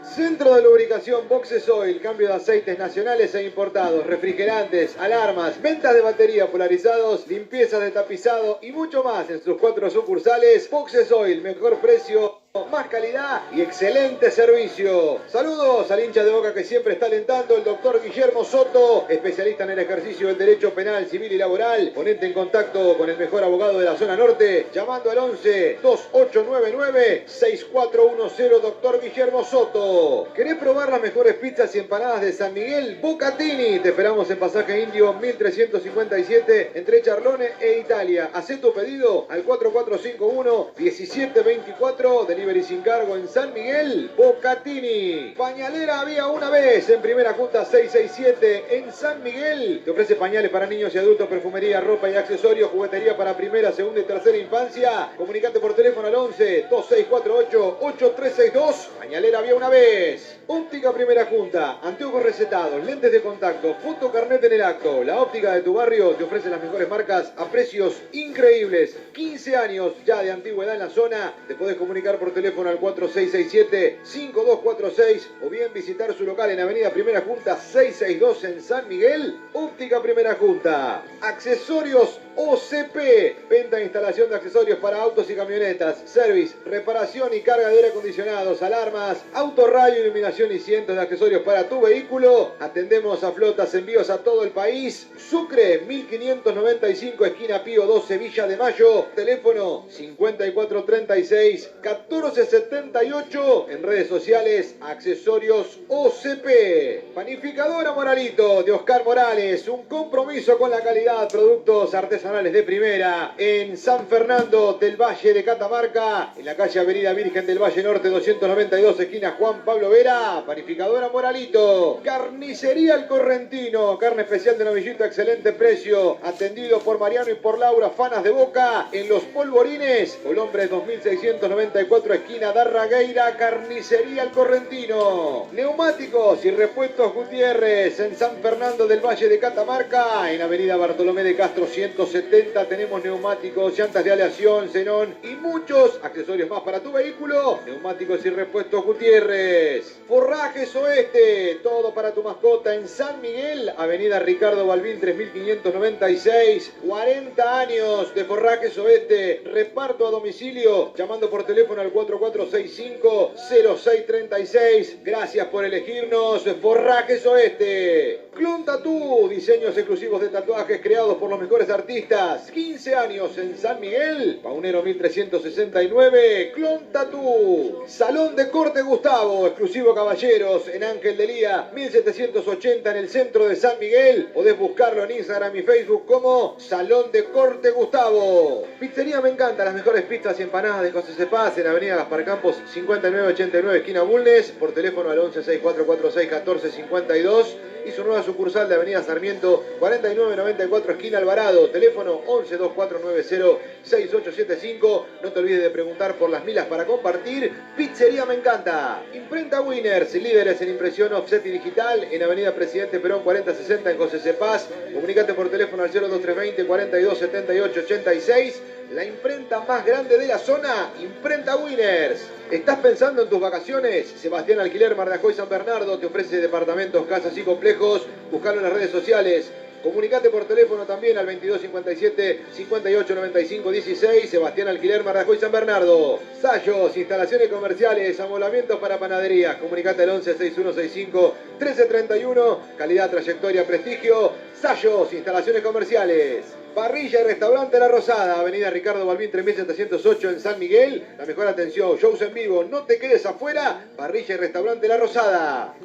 Centro de lubricación Boxes Oil, cambio de aceites nacionales e importados, refrigerantes, alarmas, ventas de batería polarizados, limpieza de tapizado y mucho más en sus cuatro sucursales. Boxes Oil, mejor precio más calidad y excelente servicio. Saludos al hincha de boca que siempre está alentando, el doctor Guillermo Soto, especialista en el ejercicio del derecho penal, civil y laboral. Ponete en contacto con el mejor abogado de la zona norte, llamando al 11 2899 6410, doctor Guillermo Soto. ¿Querés probar las mejores pizzas y empanadas de San Miguel? Bocatini. Te esperamos en pasaje indio 1357 entre Charlone e Italia. Haz tu pedido al 4451 1724 de y sin cargo en San Miguel, Bocatini. Pañalera había una vez en primera junta 667 en San Miguel. Te ofrece pañales para niños y adultos, perfumería, ropa y accesorios, juguetería para primera, segunda y tercera infancia. Comunicate por teléfono al 11 2648 8362. Pañalera había una vez. Óptica Primera Junta, anteojos recetados, lentes de contacto, foto carnet en el acto. La óptica de tu barrio te ofrece las mejores marcas a precios increíbles. 15 años ya de antigüedad en la zona. Te puedes comunicar por teléfono al 4667-5246 o bien visitar su local en Avenida Primera Junta 662 en San Miguel. Óptica Primera Junta. Accesorios OCP. Venta e instalación de accesorios para autos y camionetas. Service, reparación y carga de aire acondicionados, alarmas, autorrayo, iluminación y cientos de accesorios para tu vehículo. Atendemos a flotas, envíos a todo el país. Sucre 1595 esquina Pío 2 Sevilla de Mayo. Teléfono 5436 1478. En redes sociales accesorios OCP. Panificadora Moralito de Oscar Morales. Un compromiso con la calidad. Productos artesanales de primera. En San Fernando del Valle de Catamarca. En la calle Avenida Virgen del Valle Norte 292 esquina Juan Pablo Vera. Panificadora Moralito. Carnicería El Correntino. Carne especial de novillito. Excelente precio. Atendido por Mariano y por Laura. Fanas de Boca. En Los Polvorines. Colombre 2694 esquina Darragueira. Carnicería El Correntino. Neumáticos y repuestos Gutiérrez en San Fernando del Valle de Catamarca. En Avenida Bartolomé de Castro 170 tenemos neumáticos, llantas de aleación, xenón y muchos accesorios más para tu vehículo. Neumáticos y repuestos Gutiérrez. Forrajes Oeste, todo para tu mascota en San Miguel. Avenida Ricardo Balbín 3596. 40 años de Forrajes Oeste. Reparto a domicilio llamando por teléfono al 4465-0636. Gracias por elegirnos. Forrajes Oeste. Clon Tattoo, diseños exclusivos de tatuajes creados por los mejores artistas. 15 años en San Miguel. Paunero 1369. Clon Tattoo. Salón de Corte Gustavo, exclusivo caballeros en Ángel de Lía 1780 en el centro de San Miguel. Podés buscarlo en Instagram y Facebook como Salón de Corte Gustavo. Pizzería Me Encanta, las mejores pizzas y empanadas de José Cepaz en Avenida Gaspar Campos 5989 esquina Bulnes por teléfono al 1164461452 y su nueva sucursal de Avenida Sarmiento 4994 esquina Alvarado, teléfono 1124906875. No te olvides de preguntar por las milas para compartir. Pizzería Me Encanta. Imprenta Winners, líderes en impresión offset y digital en Avenida Presidente Perón 4060 en José Cepaz. Comunicate por teléfono al 02320 427886 la imprenta más grande de la zona, Imprenta Winners. ¿Estás pensando en tus vacaciones? Sebastián Alquiler Mardajoy San Bernardo te ofrece departamentos, casas y complejos. Buscalo en las redes sociales. Comunicate por teléfono también al 2257 5895 16. Sebastián Alquiler Mardajoy San Bernardo. Sayos, instalaciones comerciales, amolamientos para panaderías. Comunicate al 11 6165 1331. Calidad, trayectoria, prestigio. Sayos, instalaciones comerciales. Parrilla y restaurante La Rosada, Avenida Ricardo Balbín 3708 en San Miguel. La mejor atención, shows en vivo, no te quedes afuera. Parrilla y restaurante La Rosada.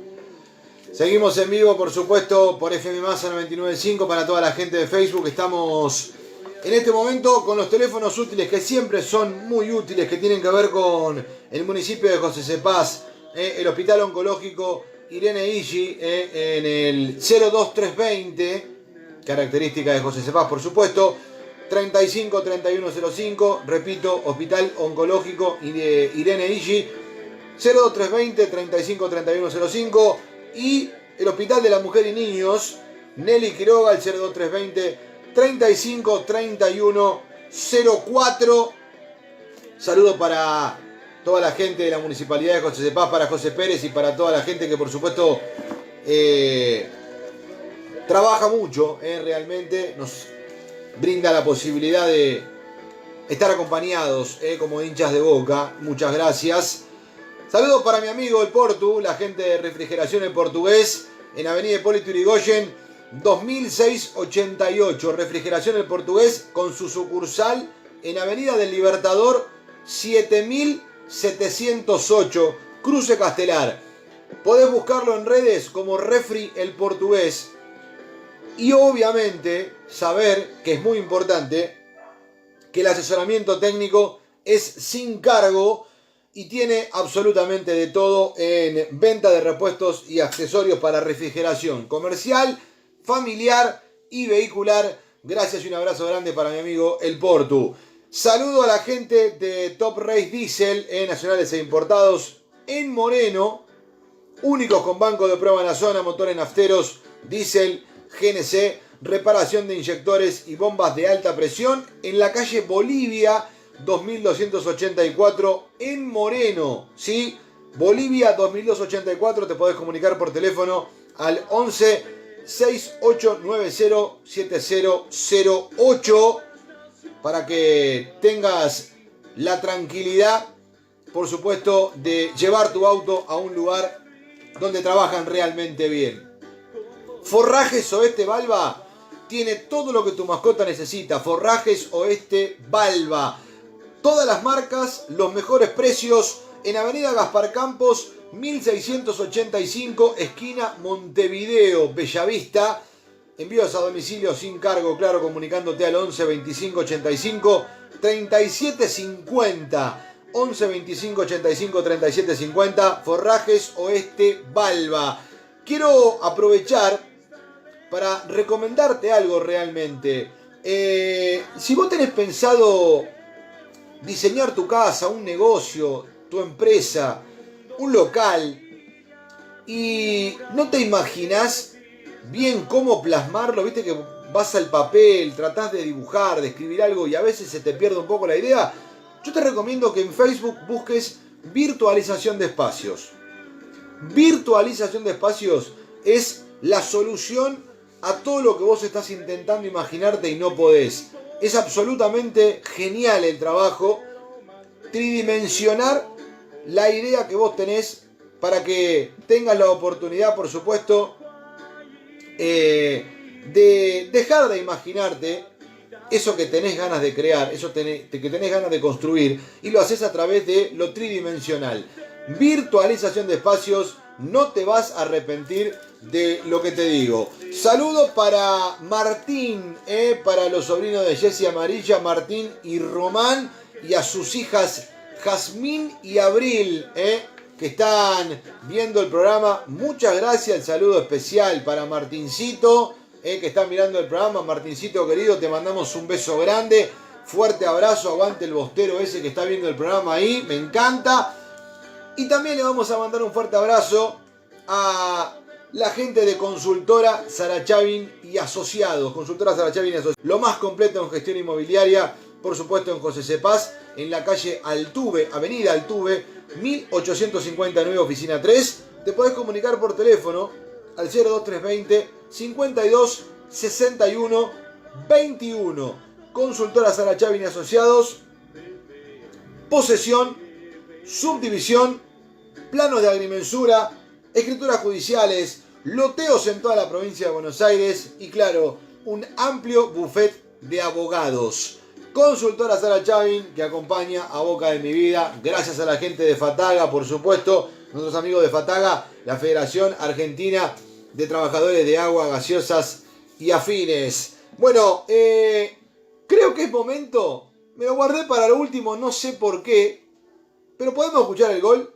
Seguimos en vivo, por supuesto, por FM Masa 995 para toda la gente de Facebook. Estamos en este momento con los teléfonos útiles que siempre son muy útiles, que tienen que ver con el municipio de José Cepaz, eh, el Hospital Oncológico Irene Igi, eh, en el 02320 característica de José Cepaz, por supuesto. 35 3105, repito, Hospital Oncológico Irene Igi, 02320 35 3105 y el Hospital de la Mujer y Niños, Nelly Quiroga, el 02320 35 31 04. Saludo para toda la gente de la Municipalidad de José Cepaz, para José Pérez y para toda la gente que por supuesto eh, trabaja mucho, eh, realmente nos brinda la posibilidad de estar acompañados eh, como hinchas de boca. Muchas gracias. Saludos para mi amigo el Portu, la gente de refrigeración en portugués, en Avenida Hipólito Yrigoyen, 2688. Refrigeración el portugués con su sucursal en Avenida del Libertador, 7708, Cruce Castelar. Podés buscarlo en redes como Refri el Portugués. Y obviamente saber que es muy importante que el asesoramiento técnico es sin cargo y tiene absolutamente de todo en venta de repuestos y accesorios para refrigeración comercial, familiar y vehicular. Gracias y un abrazo grande para mi amigo El Portu. Saludo a la gente de Top Race Diesel en Nacionales e Importados en Moreno. Únicos con banco de prueba en la zona, motores nafteros, diésel GNC, reparación de inyectores y bombas de alta presión en la calle Bolivia 2284 en Moreno, ¿sí? Bolivia 2284, te podés comunicar por teléfono al 11 6890 7008 para que tengas la tranquilidad, por supuesto, de llevar tu auto a un lugar donde trabajan realmente bien. Forrajes Oeste Balba tiene todo lo que tu mascota necesita. Forrajes Oeste Balba. Todas las marcas, los mejores precios en Avenida Gaspar Campos 1685, esquina Montevideo, Bellavista. Envíos a domicilio sin cargo, claro, comunicándote al 11 25 85 37 50. 11 25 85 37 50. Forrajes Oeste Balba. Quiero aprovechar para recomendarte algo realmente. Eh, si vos tenés pensado diseñar tu casa, un negocio, tu empresa, un local, y no te imaginas bien cómo plasmarlo, viste que vas al papel, tratás de dibujar, de escribir algo y a veces se te pierde un poco la idea, yo te recomiendo que en Facebook busques virtualización de espacios. Virtualización de espacios es la solución a todo lo que vos estás intentando imaginarte y no podés. Es absolutamente genial el trabajo. Tridimensionar la idea que vos tenés para que tengas la oportunidad, por supuesto, eh, de dejar de imaginarte eso que tenés ganas de crear, eso que tenés ganas de construir, y lo haces a través de lo tridimensional. Virtualización de espacios, no te vas a arrepentir de lo que te digo. Saludo para Martín, eh, para los sobrinos de Jessie Amarilla, Martín y Román, y a sus hijas Jazmín y Abril, eh, que están viendo el programa. Muchas gracias, el saludo especial para Martincito, eh, que está mirando el programa. Martincito querido, te mandamos un beso grande. Fuerte abrazo, aguante el bostero ese que está viendo el programa ahí, me encanta. Y también le vamos a mandar un fuerte abrazo a la gente de consultora Sarachavin y Asociados. Consultora Sarachavin y Asociados. Lo más completo en gestión inmobiliaria, por supuesto en José Cepaz, en la calle Altuve, Avenida Altuve, 1859, oficina 3. Te podés comunicar por teléfono al 02320 52 61 21. Consultora Sarachavin y Asociados. Posesión, subdivisión, planos de agrimensura, escrituras judiciales, loteos en toda la provincia de Buenos Aires y claro, un amplio buffet de abogados. Consultora Sara Chavin que acompaña a Boca de mi vida. Gracias a la gente de Fataga, por supuesto, nuestros amigos de Fataga, la Federación Argentina de Trabajadores de Agua, Gaseosas y Afines. Bueno, eh, creo que es momento. Me lo guardé para lo último, no sé por qué. Pero podemos escuchar el gol.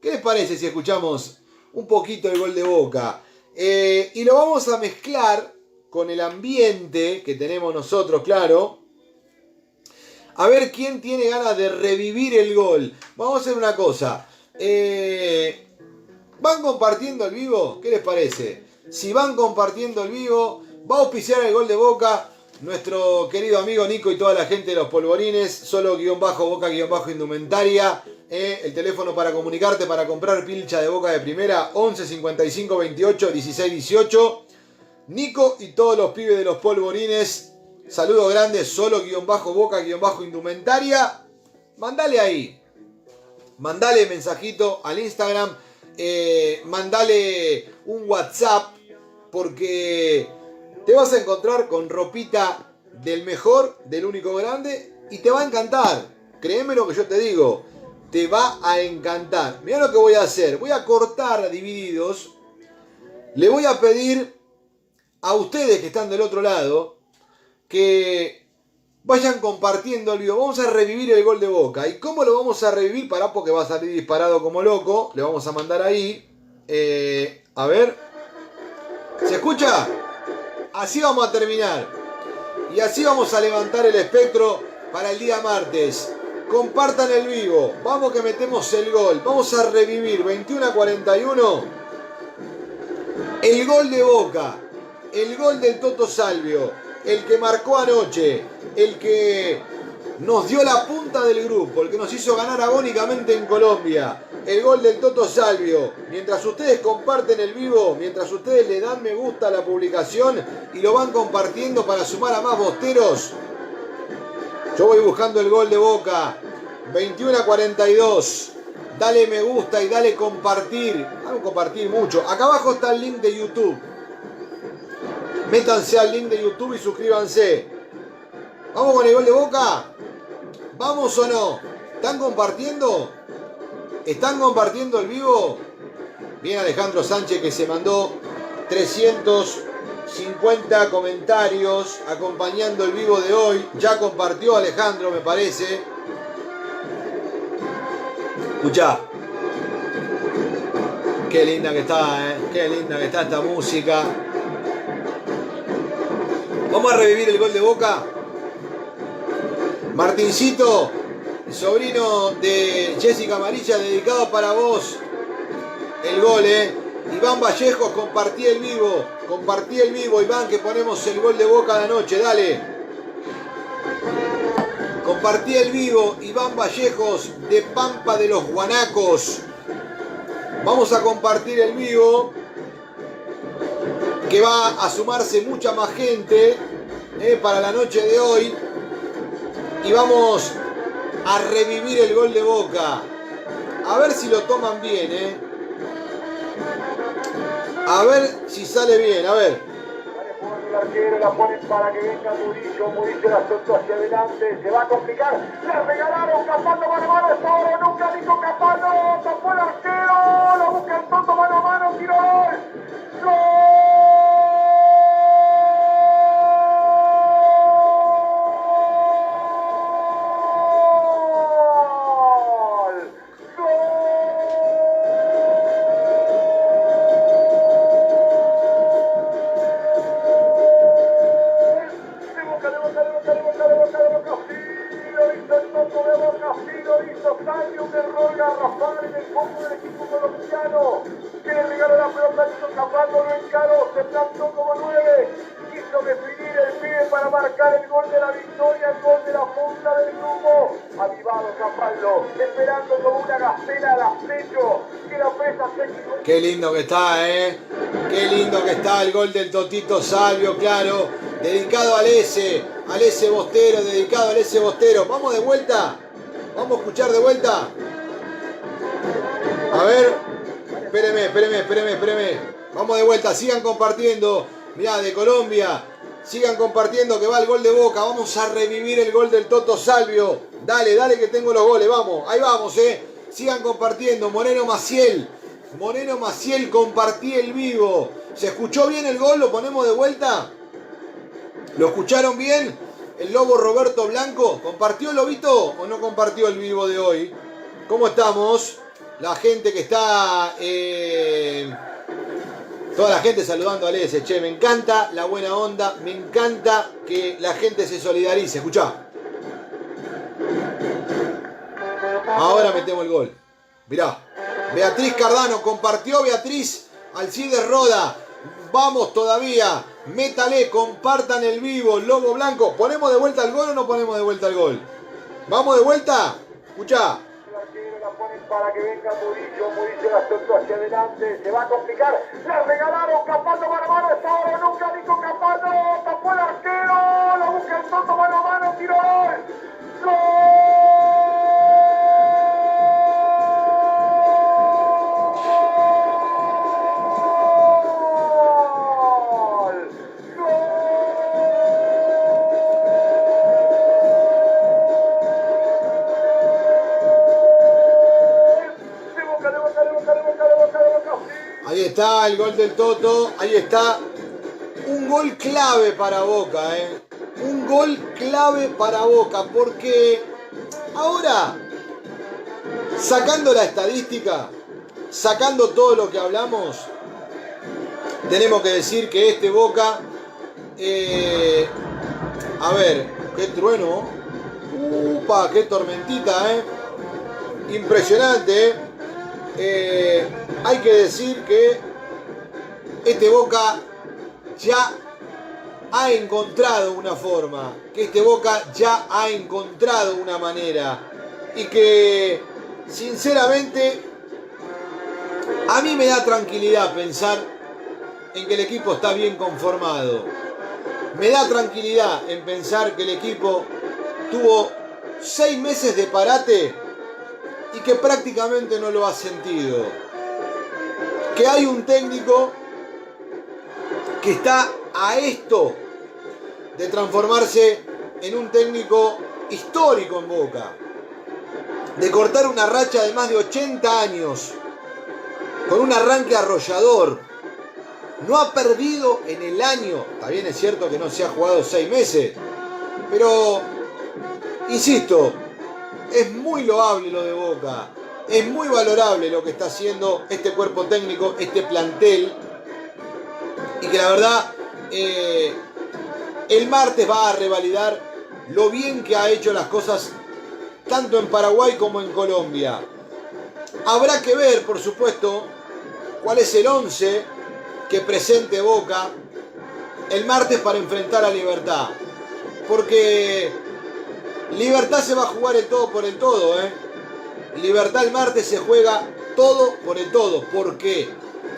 ¿Qué les parece si escuchamos un poquito el gol de Boca. Eh, y lo vamos a mezclar con el ambiente que tenemos nosotros, claro. A ver quién tiene ganas de revivir el gol. Vamos a hacer una cosa. Eh, ¿Van compartiendo el vivo? ¿Qué les parece? Si van compartiendo el vivo, va a auspiciar el gol de Boca nuestro querido amigo Nico y toda la gente de los polvorines, solo guion bajo, boca guion bajo indumentaria. Eh, el teléfono para comunicarte, para comprar pilcha de boca de primera, 11 55 28 16 18. Nico y todos los pibes de los polvorines, saludo grande, solo guion bajo, boca guion bajo indumentaria. Mandale ahí, mandale mensajito al Instagram, eh, mandale un WhatsApp, porque te vas a encontrar con ropita del mejor, del único grande, y te va a encantar. Créeme lo que yo te digo te va a encantar. Mira lo que voy a hacer. Voy a cortar divididos. Le voy a pedir a ustedes que están del otro lado que vayan compartiendo el video. Vamos a revivir el gol de Boca. ¿Y cómo lo vamos a revivir? Para porque va a salir disparado como loco. Le vamos a mandar ahí. Eh, a ver. ¿Se escucha? Así vamos a terminar. Y así vamos a levantar el espectro para el día martes. Compartan el vivo. Vamos que metemos el gol. Vamos a revivir 21 a 41. El gol de Boca. El gol del Toto Salvio. El que marcó anoche. El que nos dio la punta del grupo, el que nos hizo ganar agónicamente en Colombia. El gol del Toto Salvio. Mientras ustedes comparten el vivo, mientras ustedes le dan me gusta a la publicación y lo van compartiendo para sumar a más bosteros, yo voy buscando el gol de Boca. 21 a 42. Dale me gusta y dale compartir. Vamos a compartir mucho. Acá abajo está el link de YouTube. Métanse al link de YouTube y suscríbanse. ¿Vamos con el gol de Boca? ¿Vamos o no? ¿Están compartiendo? ¿Están compartiendo el vivo? Bien Alejandro Sánchez que se mandó 350 comentarios acompañando el vivo de hoy. Ya compartió Alejandro, me parece. Escucha. Qué linda que está, ¿eh? Qué linda que está esta música. Vamos a revivir el gol de Boca. Martincito, sobrino de Jessica Amarilla, dedicado para vos. El gol, ¿eh? Iván Vallejos, compartí el vivo. Compartí el vivo, Iván, que ponemos el gol de Boca de la noche. Dale. Compartí el vivo, Iván Vallejos, de Pampa de los Guanacos. Vamos a compartir el vivo, que va a sumarse mucha más gente eh, para la noche de hoy. Y vamos a revivir el gol de Boca. A ver si lo toman bien, ¿eh? A ver si sale bien, a ver. el arquero, la ponen para que venga Murillo, Murillo la soltó hacia adelante, se va a complicar, le regalaron Capaldo mano a mano, esta hora nunca dijo Capaldo, tapó el arquero, lo busca el tonto mano a mano, tiro gol, gol, Qué lindo que está, ¿eh? Qué lindo que está el gol del Totito Salvio, claro. Dedicado al S, al S Bostero, dedicado al S Bostero. Vamos de vuelta. Vamos a escuchar de vuelta. A ver. Espéreme, espéreme, espéreme, espéreme. Vamos de vuelta, sigan compartiendo. Mirá, de Colombia. Sigan compartiendo que va el gol de Boca. Vamos a revivir el gol del Toto Salvio. Dale, dale que tengo los goles. Vamos, ahí vamos, eh. Sigan compartiendo. Moreno Maciel. Moreno Maciel, compartí el vivo. ¿Se escuchó bien el gol? ¿Lo ponemos de vuelta? ¿Lo escucharon bien? El lobo Roberto Blanco. ¿Compartió el lobito o no compartió el vivo de hoy? ¿Cómo estamos? La gente que está... eh, Toda la gente saludando a Lese, che, me encanta la buena onda, me encanta que la gente se solidarice, escuchá. Ahora metemos el gol. Mirá, Beatriz Cardano, compartió Beatriz Alcides Roda. Vamos todavía, métale, compartan el vivo, Lobo Blanco. ¿Ponemos de vuelta el gol o no ponemos de vuelta el gol? ¿Vamos de vuelta? Ponen para que venga Murillo, Murillo la soltó hacia adelante, se va a complicar, le regalaron Capaldo mano a mano, esta hora nunca dijo Capaldo, tapó el arquero, lo busca el tonto mano a mano, tiro gol, gol, está el gol del Toto. Ahí está. Un gol clave para Boca, ¿eh? Un gol clave para Boca. Porque ahora, sacando la estadística, sacando todo lo que hablamos, tenemos que decir que este Boca. eh, a ver, qué trueno. Upa, qué tormentita, ¿eh? Impresionante, ¿eh? Eh, hay que decir que este Boca ya ha encontrado una forma, que este Boca ya ha encontrado una manera y que sinceramente a mí me da tranquilidad pensar en que el equipo está bien conformado. Me da tranquilidad en pensar que el equipo tuvo seis meses de parate y que prácticamente no lo ha sentido. Que hay un técnico que está a esto de transformarse en un técnico histórico en Boca. De cortar una racha de más de 80 años con un arranque arrollador. No ha perdido en el año. También es cierto que no se ha jugado seis meses. Pero, insisto, es muy loable lo de Boca. Es muy valorable lo que está haciendo este cuerpo técnico, este plantel. Y que la verdad, eh, el martes va a revalidar lo bien que ha hecho las cosas tanto en Paraguay como en Colombia. Habrá que ver, por supuesto, cuál es el 11 que presente Boca el martes para enfrentar a Libertad. Porque Libertad se va a jugar el todo por el todo. ¿eh? Libertad el martes se juega todo por el todo. Porque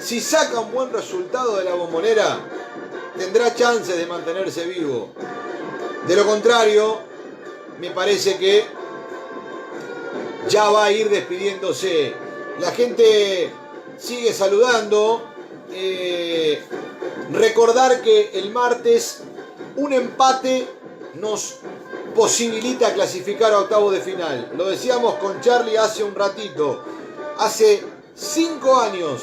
si saca un buen resultado de la bombonera, tendrá chances de mantenerse vivo. De lo contrario, me parece que ya va a ir despidiéndose. La gente sigue saludando. Eh, recordar que el martes un empate nos posibilita clasificar a octavos de final. Lo decíamos con Charlie hace un ratito. Hace cinco años,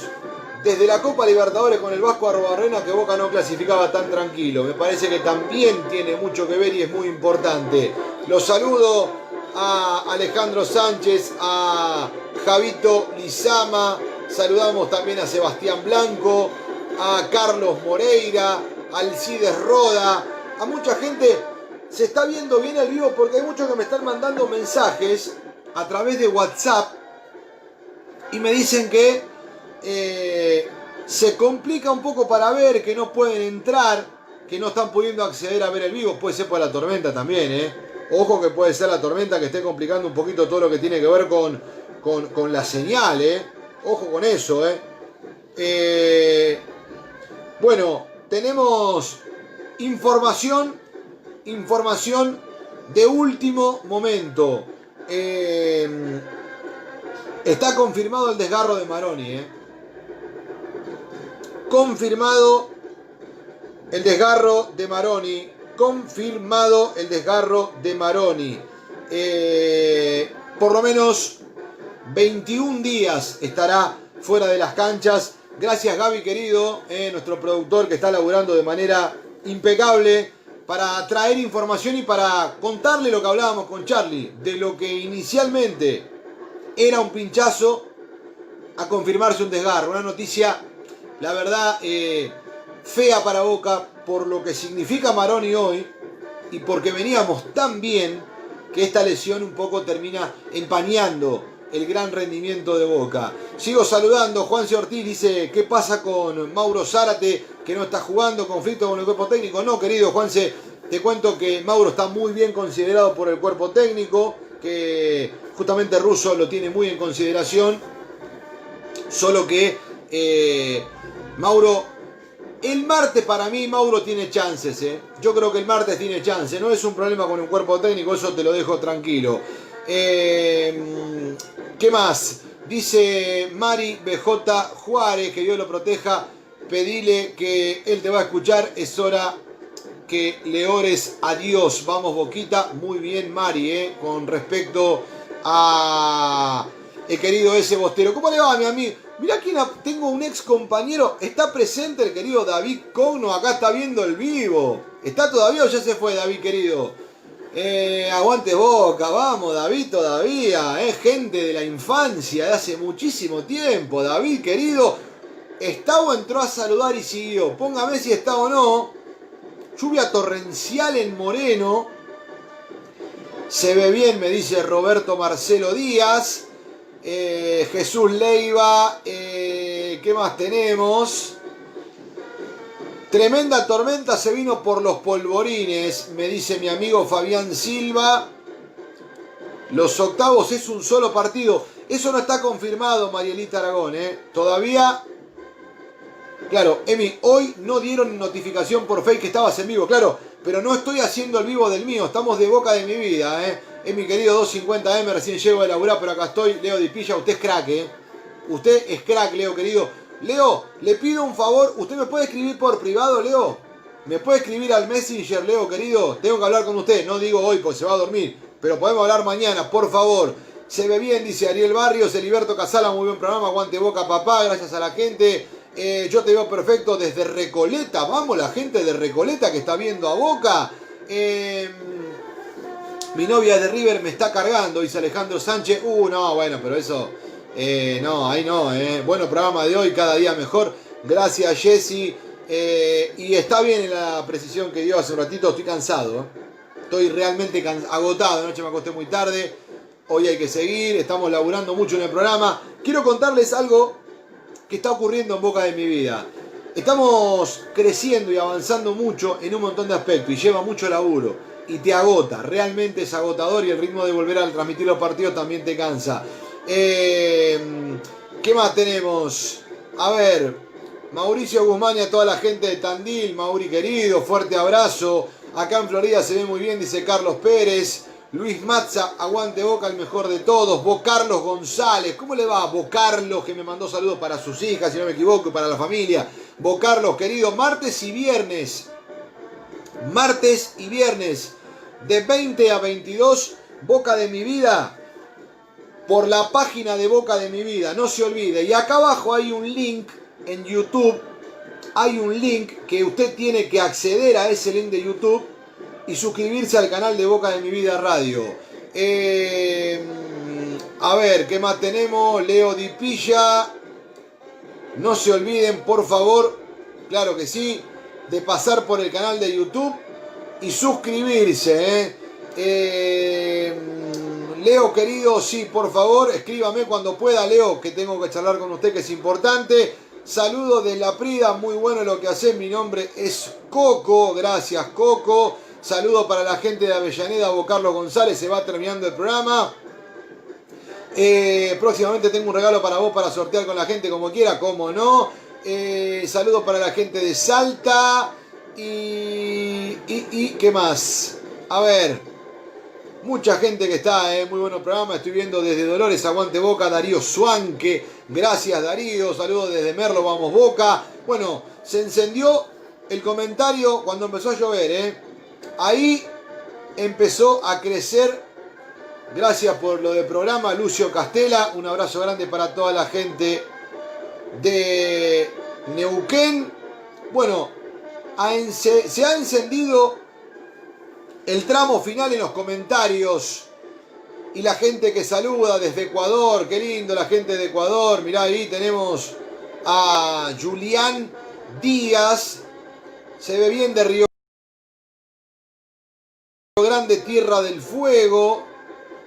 desde la Copa Libertadores con el Vasco Arrobarrena, que Boca no clasificaba tan tranquilo. Me parece que también tiene mucho que ver y es muy importante. Los saludo a Alejandro Sánchez, a Javito Lizama, saludamos también a Sebastián Blanco, a Carlos Moreira, a Alcides Roda, a mucha gente. Se está viendo bien el vivo porque hay muchos que me están mandando mensajes a través de WhatsApp y me dicen que eh, se complica un poco para ver, que no pueden entrar, que no están pudiendo acceder a ver el vivo. Puede ser por la tormenta también, ¿eh? Ojo que puede ser la tormenta que esté complicando un poquito todo lo que tiene que ver con, con, la señal, ¿eh? Ojo con eso, ¿eh? ¿eh? Bueno, tenemos información, información de último momento. Eh, está confirmado el desgarro de Maroni, ¿eh? Confirmado el desgarro de Maroni. Confirmado el desgarro de Maroni. Eh, por lo menos 21 días estará fuera de las canchas. Gracias Gaby querido, eh, nuestro productor que está laburando de manera impecable para traer información y para contarle lo que hablábamos con Charlie, de lo que inicialmente era un pinchazo a confirmarse un desgarro. Una noticia, la verdad, eh, fea para Boca por lo que significa Maroni hoy y porque veníamos tan bien que esta lesión un poco termina empañando el gran rendimiento de Boca. Sigo saludando, Juan. Ortiz dice, ¿qué pasa con Mauro Zárate que no está jugando? ¿Conflicto con el cuerpo técnico? No, querido Juanse, te cuento que Mauro está muy bien considerado por el cuerpo técnico, que justamente Russo lo tiene muy en consideración, solo que eh, Mauro, el martes para mí Mauro tiene chances, eh. yo creo que el martes tiene chances, no es un problema con el cuerpo técnico, eso te lo dejo tranquilo. Eh, ¿Qué más? Dice Mari BJ Juárez, que Dios lo proteja. Pedile que él te va a escuchar. Es hora que le ores a Dios. Vamos, Boquita. Muy bien, Mari, con respecto a el querido ese Bostero. ¿Cómo le va, mi amigo? Mirá quién tengo un ex compañero. Está presente el querido David Cogno. Acá está viendo el vivo. ¿Está todavía o ya se fue, David, querido? Eh, aguante boca, vamos David todavía, es gente de la infancia, de hace muchísimo tiempo. David, querido, está o entró a saludar y siguió. Póngame si está o no. Lluvia torrencial en Moreno. Se ve bien, me dice Roberto Marcelo Díaz. Eh, Jesús Leiva. Eh, ¿Qué más tenemos? Tremenda tormenta se vino por los polvorines, me dice mi amigo Fabián Silva. Los octavos es un solo partido. Eso no está confirmado, Marielita Aragón, ¿eh? Todavía. Claro, Emi, hoy no dieron notificación por fake que estabas en vivo, claro, pero no estoy haciendo el vivo del mío, estamos de boca de mi vida, ¿eh? Es mi querido 250M, recién llego de laburar, pero acá estoy, Leo Dipilla, usted es crack, ¿eh? Usted es crack, Leo, querido. Leo, le pido un favor, ¿usted me puede escribir por privado, Leo? ¿Me puede escribir al Messenger, Leo, querido? Tengo que hablar con usted, no digo hoy porque se va a dormir, pero podemos hablar mañana, por favor. Se ve bien, dice Ariel Barrios, Eliberto Casala, muy buen programa, aguante boca papá, gracias a la gente. Eh, yo te veo perfecto desde Recoleta, vamos la gente de Recoleta que está viendo a boca. Eh, mi novia de River me está cargando, dice Alejandro Sánchez. Uh, no, bueno, pero eso... Eh, no, ahí no. Eh. Bueno, programa de hoy, cada día mejor. Gracias, Jesse. Eh, y está bien en la precisión que dio hace un ratito. Estoy cansado. Estoy realmente agotado. Anoche me acosté muy tarde. Hoy hay que seguir. Estamos laburando mucho en el programa. Quiero contarles algo que está ocurriendo en boca de mi vida. Estamos creciendo y avanzando mucho en un montón de aspectos y lleva mucho laburo y te agota, realmente es agotador y el ritmo de volver a transmitir los partidos también te cansa. Eh, ¿Qué más tenemos? A ver, Mauricio Guzmán y a toda la gente de Tandil, Mauri querido, fuerte abrazo. Acá en Florida se ve muy bien, dice Carlos Pérez. Luis Matza, aguante Boca, el mejor de todos. Bo Carlos González, ¿cómo le va? Bo Carlos, que me mandó saludos para sus hijas, si no me equivoco, y para la familia. Bo Carlos, querido, martes y viernes. Martes y viernes, de 20 a 22, Boca de mi vida, por la página de Boca de mi vida, no se olvide. Y acá abajo hay un link en YouTube, hay un link que usted tiene que acceder a ese link de YouTube y suscribirse al canal de Boca de mi vida radio. Eh, a ver, ¿qué más tenemos? Leo Dipilla. No se olviden, por favor, claro que sí, de pasar por el canal de YouTube y suscribirse. ¿eh? Eh, Leo, querido, sí, por favor, escríbame cuando pueda, Leo, que tengo que charlar con usted, que es importante. Saludos de la Prida, muy bueno lo que hace. Mi nombre es Coco, gracias Coco. Saludos para la gente de Avellaneda, Carlos González, se va terminando el programa. Eh, próximamente tengo un regalo para vos para sortear con la gente como quiera, como no. Eh, saludos para la gente de Salta. Y, y, ¿qué más? A ver, mucha gente que está, eh, muy buenos programa. Estoy viendo desde Dolores, Aguante Boca, Darío Suanque. Gracias Darío, saludos desde Merlo, vamos Boca. Bueno, se encendió el comentario cuando empezó a llover, ¿eh? Ahí empezó a crecer. Gracias por lo del programa, Lucio Castela. Un abrazo grande para toda la gente de Neuquén. Bueno, se ha encendido el tramo final en los comentarios. Y la gente que saluda desde Ecuador, qué lindo la gente de Ecuador. Mirá ahí tenemos a Julián Díaz. Se ve bien de Río Grande, Tierra del Fuego.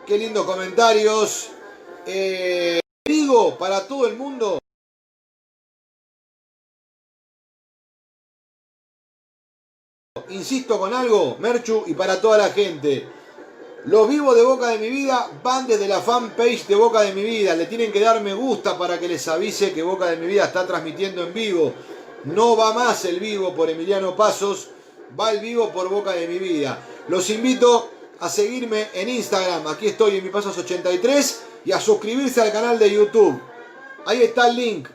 Qué lindos comentarios. Eh, digo para todo el mundo. Insisto con algo, Merchu, y para toda la gente. Los vivos de Boca de mi vida van desde la fanpage de Boca de mi vida. Le tienen que dar me gusta para que les avise que Boca de mi vida está transmitiendo en vivo. No va más el vivo por Emiliano Pasos, va el vivo por Boca de mi vida. Los invito a seguirme en Instagram, aquí estoy en mi Pasos 83, y a suscribirse al canal de YouTube. Ahí está el link.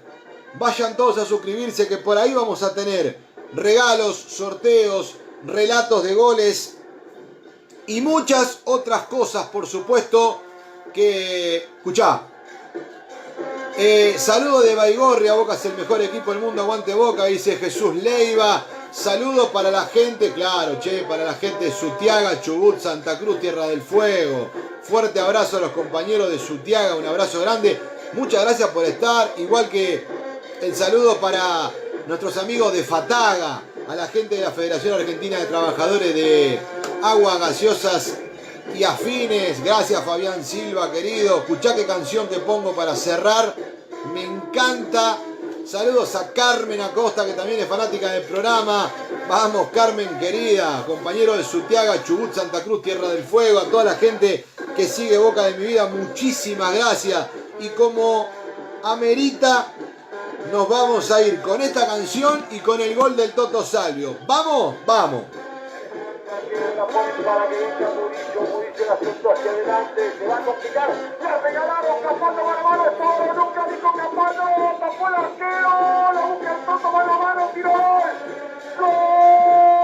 Vayan todos a suscribirse que por ahí vamos a tener regalos, sorteos, relatos de goles y muchas otras cosas, por supuesto, que... Escuchá. Eh, saludo de Baigorria, Boca es el mejor equipo del mundo, aguante Boca, dice Jesús Leiva. Saludos para la gente, claro, che, para la gente de Sutiaga, Chubut, Santa Cruz, Tierra del Fuego. Fuerte abrazo a los compañeros de Sutiaga, un abrazo grande. Muchas gracias por estar, igual que el saludo para nuestros amigos de Fataga, a la gente de la Federación Argentina de Trabajadores de Aguas Gaseosas y Afines. Gracias Fabián Silva, querido. Escuchá qué canción que pongo para cerrar. Me encanta Saludos a Carmen Acosta, que también es fanática del programa. Vamos, Carmen, querida, compañero de Sutiaga, Chubut, Santa Cruz, Tierra del Fuego, a toda la gente que sigue Boca de mi vida, muchísimas gracias. Y como amerita, nos vamos a ir con esta canción y con el gol del Toto Salvio. ¿Vamos? Vamos. tapó el busca mano, tiró, ¡Gol!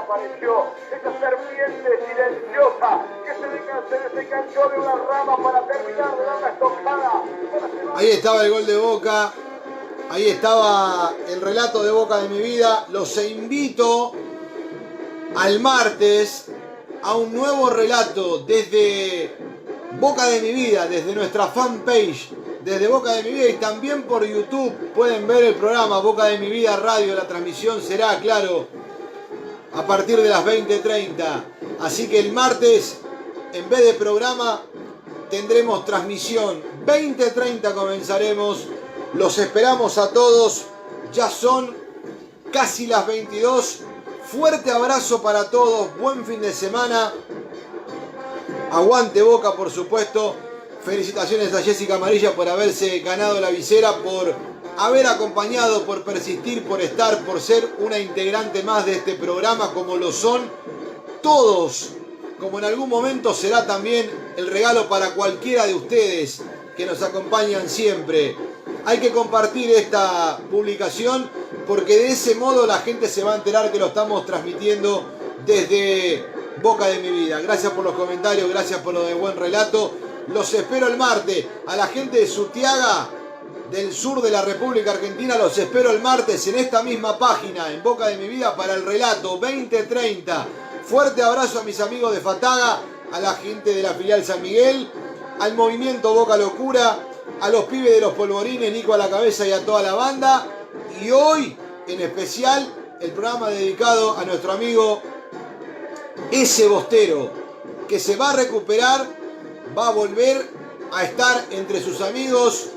Apareció. Esa serpiente silenciosa que se, se desenganchó de una rama para terminar de dar una estocada. Ahí estaba el gol de Boca. Ahí estaba el relato de Boca de mi vida. Los invito al martes a un nuevo relato desde Boca de mi vida, desde nuestra fanpage, desde Boca de mi vida y también por YouTube. Pueden ver el programa Boca de mi vida radio. La transmisión será, claro, a partir de las 20:30. Así que el martes, en vez de programa, tendremos transmisión. 20:30 comenzaremos. Los esperamos a todos. Ya son casi las 22. Fuerte abrazo para todos. Buen fin de semana. Aguante Boca, por supuesto. Felicitaciones a Jessica Amarilla por haberse ganado la visera, por haber acompañado, por persistir, por estar, por ser una integrante más de este programa, como lo son todos. Como en algún momento será también el regalo para cualquiera de ustedes que nos acompañan siempre. Hay que compartir esta publicación porque de ese modo la gente se va a enterar que lo estamos transmitiendo desde Boca de mi vida. Gracias por los comentarios, gracias por lo de buen relato. Los espero el martes. A la gente de Sutiaga, del sur de la República Argentina, los espero el martes en esta misma página, en Boca de mi vida, para el relato 2030. Fuerte abrazo a mis amigos de Fataga, a la gente de la filial San Miguel, al movimiento Boca Locura, a los pibes de los polvorines, Nico a la cabeza y a toda la banda. Y hoy, en especial, el programa dedicado a nuestro amigo ese Bostero, que se va a recuperar, va a volver a estar entre sus amigos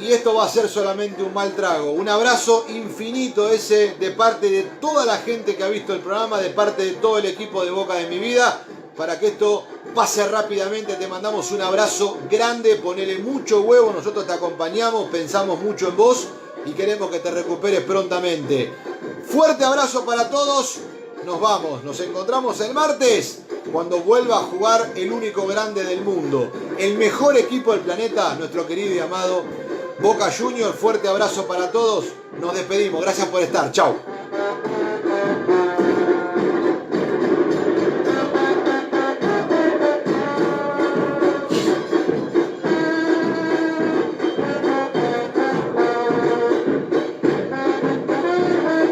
y esto va a ser solamente un mal trago. Un abrazo infinito ese de parte de toda la gente que ha visto el programa, de parte de todo el equipo de Boca de mi vida, para que esto pase rápidamente. Te mandamos un abrazo grande, ponele mucho huevo, nosotros te acompañamos, pensamos mucho en vos y queremos que te recuperes prontamente. Fuerte abrazo para todos. Nos vamos, nos encontramos el martes cuando vuelva a jugar el único grande del mundo, el mejor equipo del planeta, nuestro querido y amado Boca Junior, fuerte abrazo para todos. Nos despedimos. Gracias por estar. Chau.